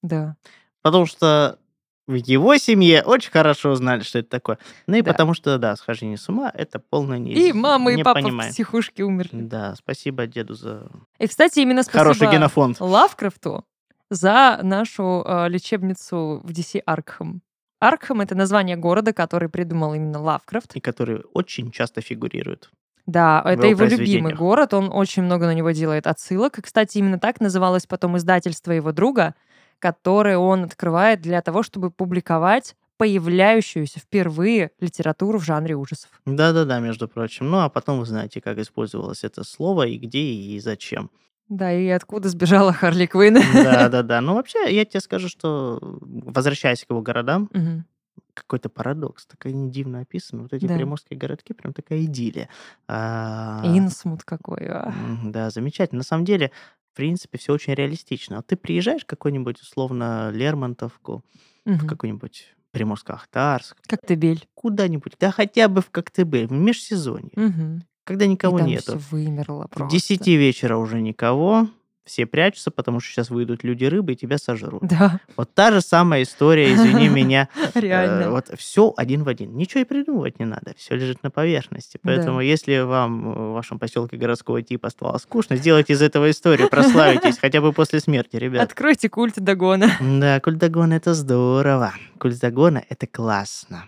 [SPEAKER 1] Да.
[SPEAKER 2] Потому что в его семье очень хорошо знали, что это такое. Ну и
[SPEAKER 1] Да.
[SPEAKER 2] потому что, да, схождение с ума — это полное не...
[SPEAKER 1] И мама, и
[SPEAKER 2] не
[SPEAKER 1] папа
[SPEAKER 2] понимаем.
[SPEAKER 1] в психушке умерли.
[SPEAKER 2] Да, спасибо деду за
[SPEAKER 1] И, кстати, именно
[SPEAKER 2] хороший
[SPEAKER 1] спасибо
[SPEAKER 2] генофонд.
[SPEAKER 1] Лавкрафту за нашу э, лечебницу в DC Аркхам. Аркхам — это название города, который придумал именно Лавкрафт.
[SPEAKER 2] И который очень часто фигурирует.
[SPEAKER 1] Да, это
[SPEAKER 2] его
[SPEAKER 1] любимый город, он очень много на него делает отсылок. И, кстати, именно так называлось потом издательство его друга, которое он открывает для того, чтобы публиковать появляющуюся впервые литературу в жанре ужасов.
[SPEAKER 2] Да-да-да, между прочим. Ну, а потом вы знаете, как использовалось это слово, и где, и зачем.
[SPEAKER 1] Да, и откуда сбежала Харли Квинн.
[SPEAKER 2] Да-да-да. Ну, вообще, я тебе скажу, что, возвращаясь к его городам,
[SPEAKER 1] Мгм.
[SPEAKER 2] какой-то парадокс. Так они дивно описаны. Вот эти
[SPEAKER 1] Да.
[SPEAKER 2] приморские городки, прям такая идиллия. А,
[SPEAKER 1] Инсмут какой. а.
[SPEAKER 2] Да, замечательно. На самом деле, в принципе, все очень реалистично. Вот ты приезжаешь в какой-нибудь, условно, Лермонтовку, в
[SPEAKER 1] Мгм.
[SPEAKER 2] какой-нибудь Приморско-Ахтарск,
[SPEAKER 1] Коктебель.
[SPEAKER 2] куда-нибудь, да хотя бы в Коктебель, в межсезонье,
[SPEAKER 1] Мгм.
[SPEAKER 2] Когда
[SPEAKER 1] И
[SPEAKER 2] никого
[SPEAKER 1] там
[SPEAKER 2] нету.
[SPEAKER 1] всё вымерло
[SPEAKER 2] В
[SPEAKER 1] просто.
[SPEAKER 2] 10 вечера уже никого, все прячутся, потому что сейчас выйдут люди рыбы и тебя сожрут.
[SPEAKER 1] Да,
[SPEAKER 2] Вот та же самая история, извини меня,
[SPEAKER 1] реально.
[SPEAKER 2] Э, Вот все один в один. Ничего и придумывать не надо. Все лежит на поверхности. Поэтому, если вам в вашем поселке городского типа стало скучно, сделайте из этого историю, прославитесь хотя бы после смерти, ребят.
[SPEAKER 1] Откройте культ Дагона.
[SPEAKER 2] Да, культ Дагона это здорово. Культ Дагона это классно.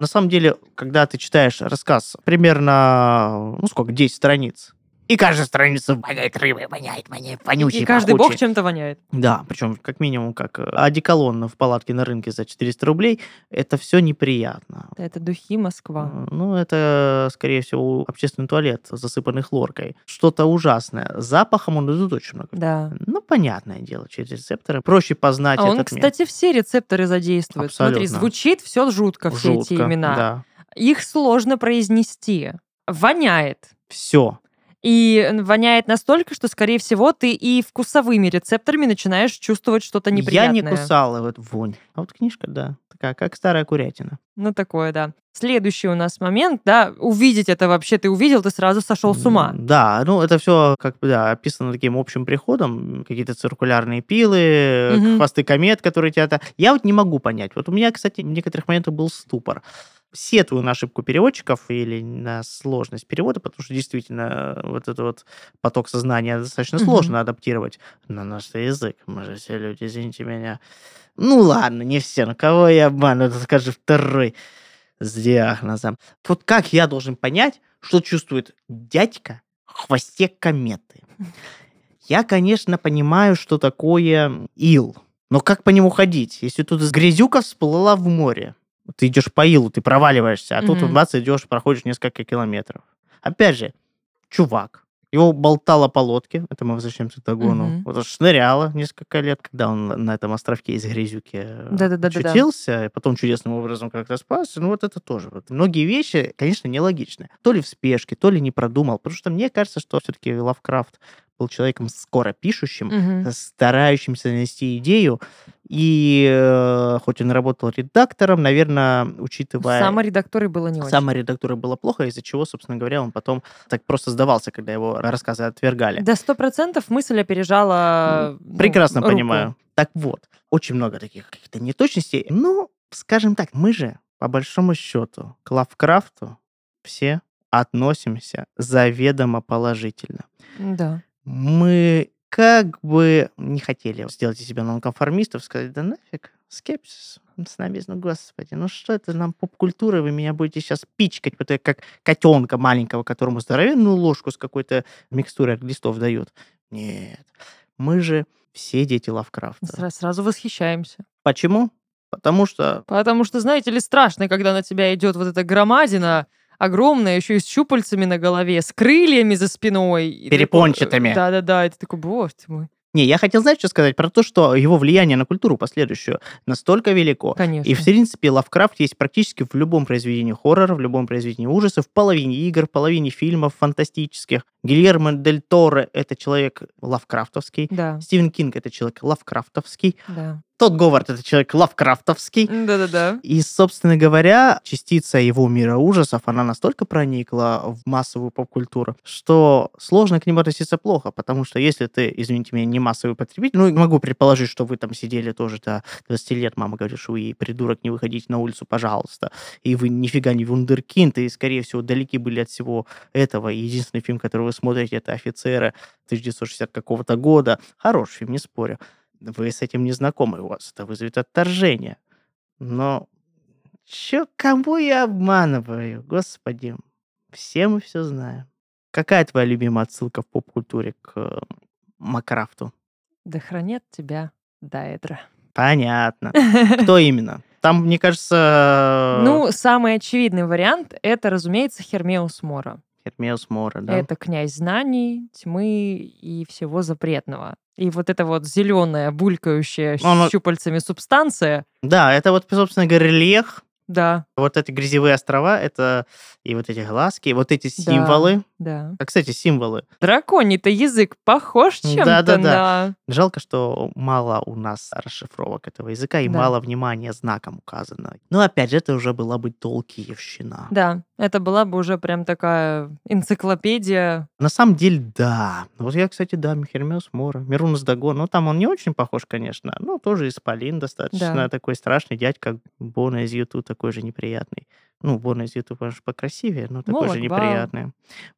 [SPEAKER 2] На самом деле, когда ты читаешь рассказ примерно, ну сколько, 10 страниц, и каждая страница воняет рыбой, воняет, воняет, вонючий,
[SPEAKER 1] И каждый бог
[SPEAKER 2] пахучий.
[SPEAKER 1] чем-то воняет.
[SPEAKER 2] Да, причем как минимум как э, одеколон в палатке на рынке за 400 рублей, это все неприятно.
[SPEAKER 1] Это духи Москва.
[SPEAKER 2] Ну, это, скорее всего, общественный туалет, засыпанный хлоркой. Что-то ужасное. Запахом он идут очень много.
[SPEAKER 1] Да.
[SPEAKER 2] Ну, понятное дело, через рецепторы. Проще познать
[SPEAKER 1] А он,
[SPEAKER 2] этот мир.
[SPEAKER 1] кстати, все рецепторы задействует. Смотри,
[SPEAKER 2] Абсолютно.
[SPEAKER 1] звучит все жутко, все эти
[SPEAKER 2] Жутко,
[SPEAKER 1] имена.
[SPEAKER 2] Да.
[SPEAKER 1] Их сложно произнести. Воняет.
[SPEAKER 2] Все.
[SPEAKER 1] И воняет настолько, что, скорее всего, ты и вкусовыми рецепторами начинаешь чувствовать что-то
[SPEAKER 2] Я
[SPEAKER 1] неприятное.
[SPEAKER 2] не кусал вот вонь. А вот книжка, да, такая, как старая курятина.
[SPEAKER 1] Ну, такое, да. Следующий у нас момент, да, увидеть это вообще, ты увидел, ты сразу сошел с ума.
[SPEAKER 2] Да, ну это все как бы да, описано таким общим приходом, какие-то циркулярные пилы,
[SPEAKER 1] Мгм.
[SPEAKER 2] хвосты комет, которые тебя... Я вот не могу понять. Вот у меня, кстати, в некоторых моментах был ступор. Сетую на ошибку переводчиков или на сложность перевода, потому что действительно э, вот этот вот поток сознания достаточно
[SPEAKER 1] Мгм.
[SPEAKER 2] сложно адаптировать на наш язык. Мы же все люди, извините меня. Ну ладно, не все, ну кого я обманываю, скажи второй с диагнозом. Вот как я должен понять, что чувствует дядька в хвосте кометы? Я, конечно, понимаю, что такое ил, но как по нему ходить, если тут грязюка всплыла в море? Ты идешь по илу, ты проваливаешься, а тут
[SPEAKER 1] Мгм.
[SPEAKER 2] бац, идешь, проходишь несколько километров. Опять же, чувак, его болтало по лодке, это мы возвращаемся к Дагону,
[SPEAKER 1] Мгм.
[SPEAKER 2] вот шныряло несколько лет, когда он на этом островке из грязюки э,
[SPEAKER 1] Да-да-да-да-да.
[SPEAKER 2] очутился, и потом чудесным образом как-то спасся. Ну, вот это тоже. Вот. Многие вещи, конечно, нелогичны. То ли в спешке, то ли не продумал. Потому что мне кажется, что все-таки Лавкрафт был человеком скоро пишущим,
[SPEAKER 1] Мгм.
[SPEAKER 2] старающимся нанести идею. И э, хоть он работал редактором, наверное, учитывая...
[SPEAKER 1] Саморедакторы было не очень.
[SPEAKER 2] Саморедактура было плохо, из-за чего, собственно говоря, он потом так просто сдавался, когда его рассказы отвергали.
[SPEAKER 1] До сто процентов мысль опережала ну,
[SPEAKER 2] Прекрасно
[SPEAKER 1] руку.
[SPEAKER 2] понимаю. Так вот, очень много таких каких-то неточностей. Ну, скажем так, мы же, по большому счету, к Лавкрафту все относимся заведомо положительно.
[SPEAKER 1] Да.
[SPEAKER 2] Мы как бы не хотели сделать из себя нонконформистов, сказать, да нафиг, скепсис, снобизм, ну господи, ну что это нам поп-культура, вы меня будете сейчас пичкать, вот как котенка маленького, которому здоровенную ложку с какой-то микстурой от глистов дают. Нет, мы же все дети Лавкрафта.
[SPEAKER 1] Сра- Сразу восхищаемся.
[SPEAKER 2] Почему? Потому что
[SPEAKER 1] Потому что, знаете ли, страшно, когда на тебя идет вот эта громадина, огромная, еще и с щупальцами на голове, с крыльями за спиной.
[SPEAKER 2] Перепончатыми.
[SPEAKER 1] Да-да-да, ты такой, боже мой.
[SPEAKER 2] Не, я хотел, знаешь, что сказать? Про то, что его влияние на культуру последующую настолько велико.
[SPEAKER 1] Конечно.
[SPEAKER 2] И, в принципе, Лавкрафт есть практически в любом произведении хоррора, в любом произведении ужасов, в половине игр, в половине фильмов фантастических. Гильермо Дель Торо — это человек лавкрафтовский.
[SPEAKER 1] Да,
[SPEAKER 2] Стивен Кинг — это человек лавкрафтовский.
[SPEAKER 1] да.
[SPEAKER 2] Тот Говард — это человек лавкрафтовский.
[SPEAKER 1] Да-да-да.
[SPEAKER 2] И, собственно говоря, частица его мира ужасов, она настолько проникла в массовую поп-культуру, что сложно к нему относиться плохо, потому что если ты, извините меня, не массовый потребитель, ну, могу предположить, что вы там сидели тоже до 20 лет, мама говорит, что вы, придурок, не выходите на улицу, пожалуйста, и вы нифига не вундеркинд, и, скорее всего, далеки были от всего этого, и единственный фильм, который вы смотрите, это «Офицеры» 1960 какого-то года. Хороший фильм, не спорю. Вы с этим не знакомы, у вас это вызовет отторжение. Но чё, кого я обманываю? Господи, все мы все знаем. Какая твоя любимая отсылка в поп-культуре к э, Макрафту?
[SPEAKER 1] Да хранят тебя Дайдра.
[SPEAKER 2] Понятно. Кто именно? Там, мне кажется,
[SPEAKER 1] Ну, самый очевидный вариант — это, разумеется, Хермеус Мора.
[SPEAKER 2] Хермеус Мора, да?
[SPEAKER 1] Это князь знаний, тьмы и всего запретного. И вот эта вот зеленая, булькающая
[SPEAKER 2] Он-
[SPEAKER 1] щупальцами субстанция,
[SPEAKER 2] Да, это вот, собственно говоря, рельеф.
[SPEAKER 1] да,
[SPEAKER 2] Вот эти грязевые острова, это и вот эти глазки, и вот эти
[SPEAKER 1] Да.
[SPEAKER 2] символы.
[SPEAKER 1] да.
[SPEAKER 2] А, кстати, символы.
[SPEAKER 1] Драконий-то язык похож чем-то
[SPEAKER 2] Да-да-да.
[SPEAKER 1] на...
[SPEAKER 2] Жалко, что мало у нас расшифровок этого языка и
[SPEAKER 1] Да.
[SPEAKER 2] мало внимания знаком указано. Но опять же, это уже была бы Толкиевщина.
[SPEAKER 1] Да, это была бы уже прям такая энциклопедия.
[SPEAKER 2] На самом деле, да. Вот я, кстати, да, Хермес Мора, Мирунас Дагон. Ну, там он не очень похож, конечно. Ну, тоже исполин достаточно
[SPEAKER 1] Да.
[SPEAKER 2] такой страшный дядька. Бона из Юту такой же неприятный. Ну, Бона из Юту, конечно, покрасивее, но такой же
[SPEAKER 1] Молокбал.
[SPEAKER 2] неприятный.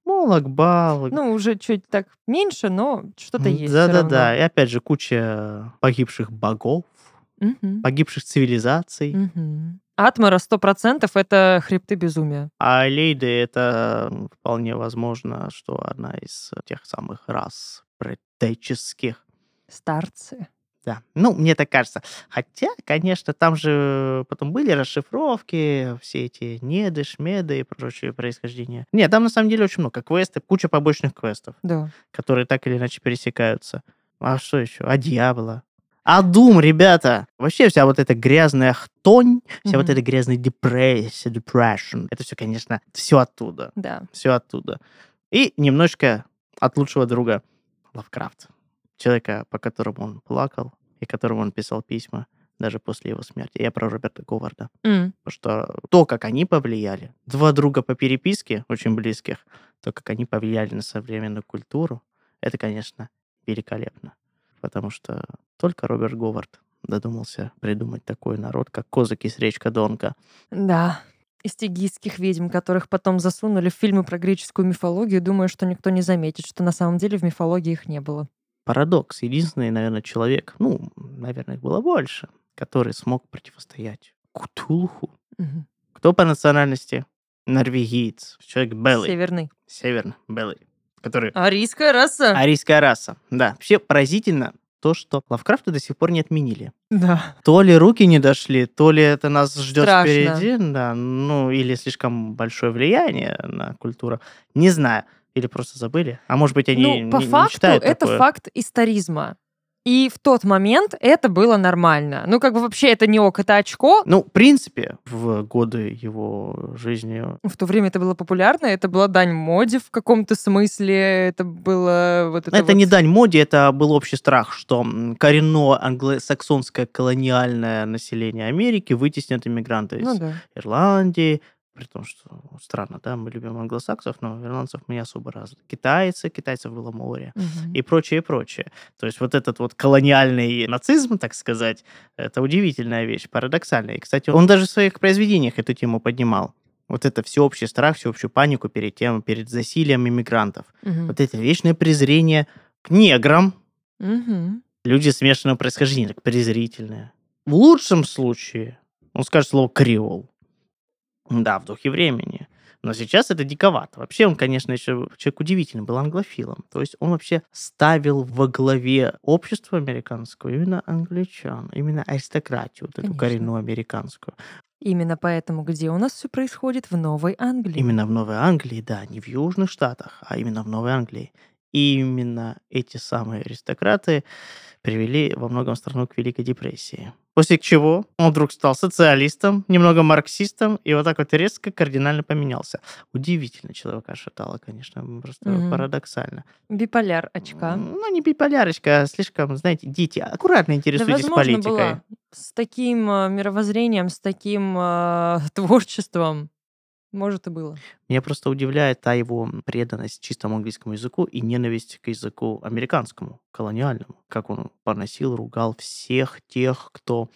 [SPEAKER 2] Молокбал.
[SPEAKER 1] Ну, уже чуть так меньше, но что-то есть.
[SPEAKER 2] Да-да-да. И опять же, куча погибших богов,
[SPEAKER 1] Мгм.
[SPEAKER 2] погибших цивилизаций.
[SPEAKER 1] Мгм. Атмара сто процентов это хребты безумия.
[SPEAKER 2] А Лейды это вполне возможно, что одна из тех самых рас предтеческих.
[SPEAKER 1] Старцы.
[SPEAKER 2] Да, ну, мне так кажется. Хотя, конечно, там же потом были расшифровки, все эти неды, шмеды и прочее происхождение. Нет, там на самом деле очень много квесты, куча побочных квестов,
[SPEAKER 1] Да.
[SPEAKER 2] которые так или иначе пересекаются. А что еще? А дьявола. А Дум, ребята! Вообще вся вот эта грязная хтонь, вся вот
[SPEAKER 1] Мгм.
[SPEAKER 2] эта грязная депрессия, depression, это все, конечно, все оттуда.
[SPEAKER 1] Да.
[SPEAKER 2] Все оттуда. И немножко от лучшего друга Лавкрафт. Человека, по которому он плакал и которому он писал письма даже после его смерти. Я про Роберта Говарда.
[SPEAKER 1] М.
[SPEAKER 2] Потому что то, как они повлияли, два друга по переписке, очень близких, то, как они повлияли на современную культуру, это, конечно, великолепно. Потому что только Роберт Говард додумался придумать такой народ, как козаки с речка Донка.
[SPEAKER 1] Да. Из тигийских ведьм, которых потом засунули в фильмы про греческую мифологию, думаю, что никто не заметит, что на самом деле в мифологии их не было.
[SPEAKER 2] Парадокс. Единственный, наверное, человек, ну, наверное, их было больше, который смог противостоять Кутулху.
[SPEAKER 1] Мгм.
[SPEAKER 2] Кто по национальности? Норвегиец. Человек белый.
[SPEAKER 1] Северный.
[SPEAKER 2] Северный, белый. Который
[SPEAKER 1] Арийская раса.
[SPEAKER 2] Арийская раса, да. Вообще поразительно, то, что Лавкрафта до сих пор не отменили.
[SPEAKER 1] Да.
[SPEAKER 2] То ли руки не дошли, то ли это нас ждет
[SPEAKER 1] Страшно.
[SPEAKER 2] впереди, да, ну или слишком большое влияние на культуру. Не знаю. Или просто забыли. А может быть, они
[SPEAKER 1] ну, по
[SPEAKER 2] не, не
[SPEAKER 1] факту,
[SPEAKER 2] читают
[SPEAKER 1] это
[SPEAKER 2] такое.
[SPEAKER 1] факт историзма. И в тот момент это было нормально. Ну, как бы вообще это не ок, это очко.
[SPEAKER 2] Ну, в принципе, в годы его жизни
[SPEAKER 1] В то время это было популярно, это была дань моде в каком-то смысле, это было вот это
[SPEAKER 2] Это,
[SPEAKER 1] вот-
[SPEAKER 2] не дань моде, это был общий страх, что коренное англосаксонское колониальное население Америки вытеснят иммигранты из
[SPEAKER 1] Ну да.
[SPEAKER 2] Ирландии, при том, что странно, да, мы любим англосаксов, но ирландцев мы не особо развиты. Китайцы, китайцев было море
[SPEAKER 1] Мгм.
[SPEAKER 2] и прочее, и прочее. То есть вот этот вот колониальный нацизм, так сказать, это удивительная вещь, парадоксальная. И, кстати, он даже в своих произведениях эту тему поднимал. Вот это всеобщий страх, всеобщую панику перед тем, перед засилием иммигрантов.
[SPEAKER 1] Мгм.
[SPEAKER 2] Вот это вечное презрение к неграм,
[SPEAKER 1] Мгм.
[SPEAKER 2] люди смешанного происхождения, так презрительные. В лучшем случае он скажет слово «креол». Да, в духе времени. Но сейчас это диковато. Вообще он, конечно, еще человек удивительный, был англофилом. То есть он вообще ставил во главе общества американского именно англичан, именно аристократию, вот эту
[SPEAKER 1] Конечно.
[SPEAKER 2] коренную американскую.
[SPEAKER 1] Именно поэтому где у нас все происходит? В Новой Англии.
[SPEAKER 2] Именно в Новой Англии, да, не в Южных Штатах, а именно в Новой Англии. И именно эти самые аристократы привели во многом страну к Великой депрессии. После чего он вдруг стал социалистом, немного марксистом, и вот так вот резко кардинально поменялся. Удивительно человека шатало, конечно, просто
[SPEAKER 1] Мгм.
[SPEAKER 2] парадоксально.
[SPEAKER 1] Биполяр очка.
[SPEAKER 2] Ну, не биполярочка, а слишком, знаете, дети, аккуратно
[SPEAKER 1] Да,
[SPEAKER 2] интересуйтесь
[SPEAKER 1] возможно,
[SPEAKER 2] политикой.
[SPEAKER 1] было с таким э, мировоззрением, с таким э, творчеством. Может, и было.
[SPEAKER 2] Меня просто удивляет та его преданность чистому английскому языку и ненависть к языку американскому, колониальному. Как он поносил, ругал всех тех, кто,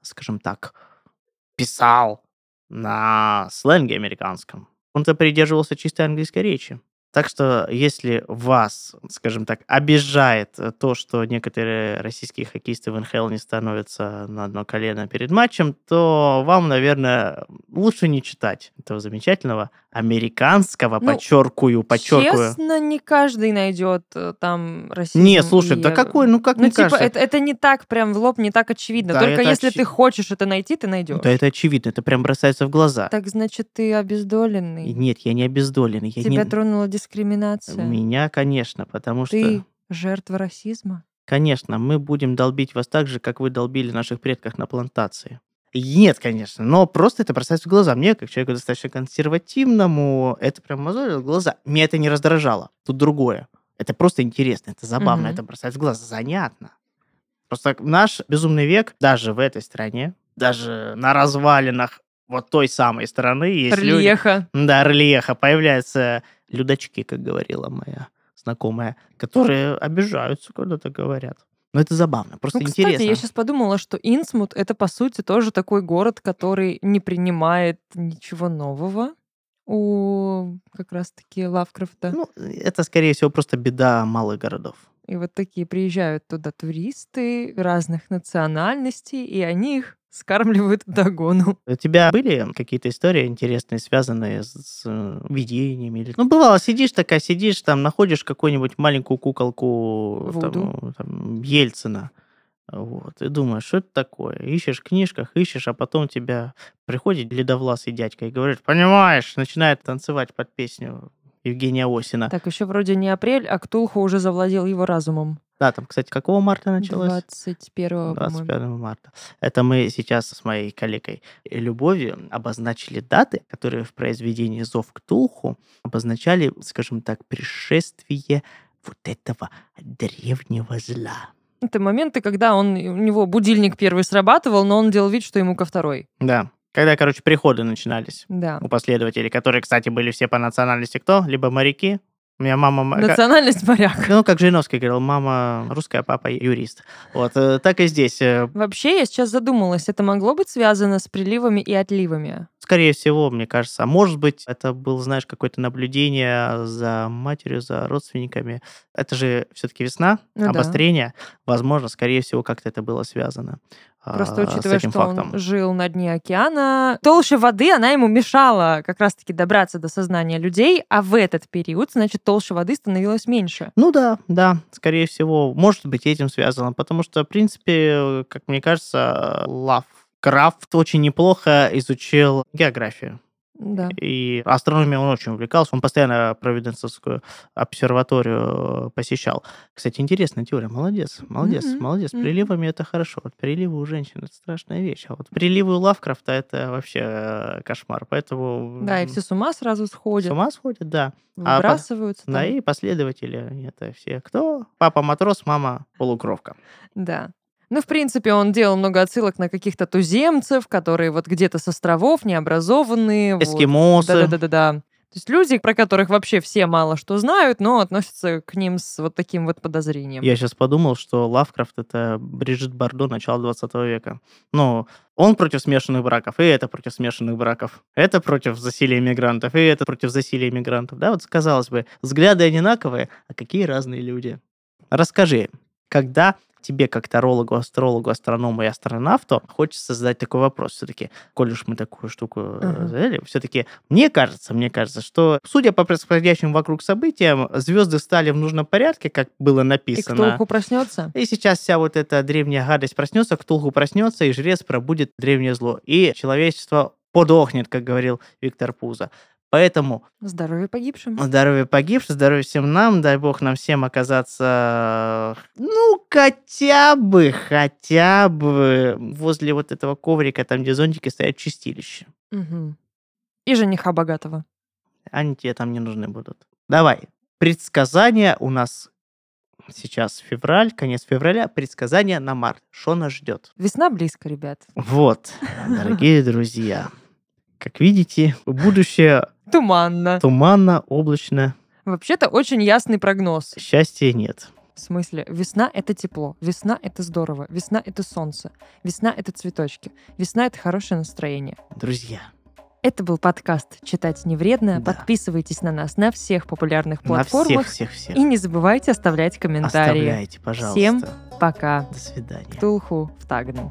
[SPEAKER 2] скажем так, писал на сленге американском. Он-то придерживался чистой английской речи. Так что, если вас, скажем так, обижает э, то, что некоторые российские хоккеисты в НХЛ не становятся на одно колено перед матчем, то вам, наверное, лучше не читать этого замечательного американского,
[SPEAKER 1] Ну,
[SPEAKER 2] подчеркую, подчеркую.
[SPEAKER 1] Честно, не каждый найдет э, там расизм.
[SPEAKER 2] Не, слушай,
[SPEAKER 1] и,
[SPEAKER 2] да какой, ну как
[SPEAKER 1] Ну,
[SPEAKER 2] мне
[SPEAKER 1] типа,
[SPEAKER 2] кажется.
[SPEAKER 1] это, это не так прям в лоб, не так очевидно.
[SPEAKER 2] Да,
[SPEAKER 1] Только если
[SPEAKER 2] очи-
[SPEAKER 1] ты хочешь это найти, ты найдешь.
[SPEAKER 2] Да это очевидно, это прям бросается в глаза.
[SPEAKER 1] Так значит, ты обездоленный.
[SPEAKER 2] Нет, я не обездоленный. Я
[SPEAKER 1] Тебя
[SPEAKER 2] не...
[SPEAKER 1] тронула дискриминация.
[SPEAKER 2] Меня, конечно, потому
[SPEAKER 1] Ты
[SPEAKER 2] что...
[SPEAKER 1] жертва расизма.
[SPEAKER 2] Конечно, мы будем долбить вас так же, как вы долбили наших предков на плантации. Нет, конечно, но просто это бросается в глаза. Мне, как человеку достаточно консервативному, это прям мозолило глаза. Меня это не раздражало. Тут другое. Это просто интересно, это забавно,
[SPEAKER 1] Мгм.
[SPEAKER 2] это бросается в глаза. Занятно. Просто наш безумный век, даже в этой стране, даже на развалинах вот той самой страны есть люди...
[SPEAKER 1] Рельеха.
[SPEAKER 2] Да, рельеха. Появляются людочки, как говорила моя знакомая, которые обижаются, когда так говорят. Но это забавно, просто
[SPEAKER 1] Ну, кстати,
[SPEAKER 2] интересно.
[SPEAKER 1] я сейчас подумала, что Инсмут это по сути тоже такой город, который не принимает ничего нового у как раз-таки Лавкрафта.
[SPEAKER 2] Ну, это, скорее всего, просто беда малых городов.
[SPEAKER 1] И вот такие приезжают туда туристы разных национальностей, и они их скармливают догону.
[SPEAKER 2] У тебя были какие-то истории интересные, связанные с, э, видениями? Или... Ну, бывало, сидишь такая, сидишь, там, находишь какую-нибудь маленькую куколку там, там, Ельцина, вот, и думаешь, что это такое? Ищешь в книжках, ищешь, а потом тебя приходит ледовласый дядька и говорит, понимаешь, начинает танцевать под песню Евгения Осина.
[SPEAKER 1] Так, еще вроде не апрель, а Ктулху уже завладел его разумом.
[SPEAKER 2] Да, там, кстати, какого марта началось?
[SPEAKER 1] 21 по-моему.
[SPEAKER 2] 25 марта. Это мы сейчас с моей коллегой Любовью обозначили даты, которые в произведении «Зов к Тулху» обозначали, скажем так, пришествие вот этого древнего зла.
[SPEAKER 1] Это моменты, когда он, у него будильник первый срабатывал, но он делал вид, что ему ко второй.
[SPEAKER 2] Да. Когда, короче, приходы начинались
[SPEAKER 1] Да.
[SPEAKER 2] у последователей, которые, кстати, были все по национальности кто? Либо моряки. У меня мама...
[SPEAKER 1] Национальность моряк.
[SPEAKER 2] Ну, как Жириновский говорил, мама русская, папа юрист. Вот, э, так и здесь. э,
[SPEAKER 1] Вообще, я сейчас задумалась, это могло быть связано с приливами и отливами.
[SPEAKER 2] Скорее всего, мне кажется. А может быть, это был, знаешь, какое-то наблюдение за матерью, за родственниками. Это же все-таки весна,
[SPEAKER 1] Ну да.
[SPEAKER 2] обострение. Возможно, скорее всего, как-то это было связано.
[SPEAKER 1] Просто
[SPEAKER 2] а,
[SPEAKER 1] учитывая, что
[SPEAKER 2] фактом.
[SPEAKER 1] он жил на дне океана, толща воды, она ему мешала как раз-таки добраться до сознания людей, а в этот период, значит, толща воды становилась меньше.
[SPEAKER 2] Ну да, да, скорее всего, может быть этим связано, потому что, в принципе, как мне кажется, Лавкрафт очень неплохо изучил географию.
[SPEAKER 1] Да.
[SPEAKER 2] И астрономией он очень увлекался, он постоянно Провиденцевскую обсерваторию посещал. Кстати, интересная теория, молодец, молодец,
[SPEAKER 1] Мгм,
[SPEAKER 2] молодец.
[SPEAKER 1] мгм.
[SPEAKER 2] Приливами это хорошо, вот приливы у женщин это страшная вещь, а вот приливы у Лавкрафта это вообще кошмар, поэтому...
[SPEAKER 1] Да, и все с ума сразу
[SPEAKER 2] С
[SPEAKER 1] сходят,
[SPEAKER 2] ума сходят, да. а
[SPEAKER 1] выбрасываются.
[SPEAKER 2] Да,
[SPEAKER 1] там.
[SPEAKER 2] и последователи это все. Кто? Папа матрос, мама полукровка.
[SPEAKER 1] Да. Ну, в принципе, он делал много отсылок на каких-то туземцев, которые вот где-то с островов, необразованные. вот.
[SPEAKER 2] Эскимосы.
[SPEAKER 1] Да-да-да-да. То есть люди, про которых вообще все мало что знают, но относятся к ним с вот таким вот подозрением.
[SPEAKER 2] Я сейчас подумал, что Лавкрафт это Бриджит Бардо начала 20 века. Ну, он против смешанных браков, и это против смешанных браков. Это против засилия иммигрантов, и это против засилия иммигрантов. Да, вот казалось бы, взгляды одинаковые, а какие разные люди. Расскажи, когда тебе, как тарологу, астрологу, астроному и астронавту, хочется задать такой вопрос все-таки, коль уж мы такую штуку
[SPEAKER 1] Ага.
[SPEAKER 2] задали, все-таки мне кажется, мне кажется, что, судя по происходящим вокруг событиям, звезды стали в нужном порядке, как было
[SPEAKER 1] И
[SPEAKER 2] написано.
[SPEAKER 1] кто уху проснется?
[SPEAKER 2] И сейчас вся вот эта древняя гадость проснется, Ктулху проснется, и жрец пробудет древнее зло. И человечество подохнет, как говорил Виктор Пузо. Поэтому
[SPEAKER 1] Здоровье погибшим.
[SPEAKER 2] здоровье погибшим, здоровье всем нам, дай бог нам всем оказаться, ну, хотя бы, хотя бы возле вот этого коврика, там, где зонтики стоят, чистилище.
[SPEAKER 1] Мгм. И жениха богатого.
[SPEAKER 2] Они тебе там не нужны будут. Давай. Предсказания у нас сейчас февраль, конец февраля. Предсказания на март. Что нас ждет?
[SPEAKER 1] Весна близко, ребят.
[SPEAKER 2] Вот, дорогие друзья. Как видите, будущее
[SPEAKER 1] Туманно.
[SPEAKER 2] туманно, облачно.
[SPEAKER 1] Вообще-то очень ясный прогноз.
[SPEAKER 2] Счастья нет.
[SPEAKER 1] В смысле, весна — это тепло, весна — это здорово, весна — это солнце, весна — это цветочки, весна — это хорошее настроение.
[SPEAKER 2] Друзья,
[SPEAKER 1] Это был подкаст «Читать не вредно».
[SPEAKER 2] Да.
[SPEAKER 1] Подписывайтесь на нас на всех популярных
[SPEAKER 2] на всех,
[SPEAKER 1] платформах.
[SPEAKER 2] всех, всех.
[SPEAKER 1] И не забывайте оставлять комментарии.
[SPEAKER 2] Оставляйте, пожалуйста.
[SPEAKER 1] Всем Пока.
[SPEAKER 2] До свидания.
[SPEAKER 1] Ктулху в Тагне.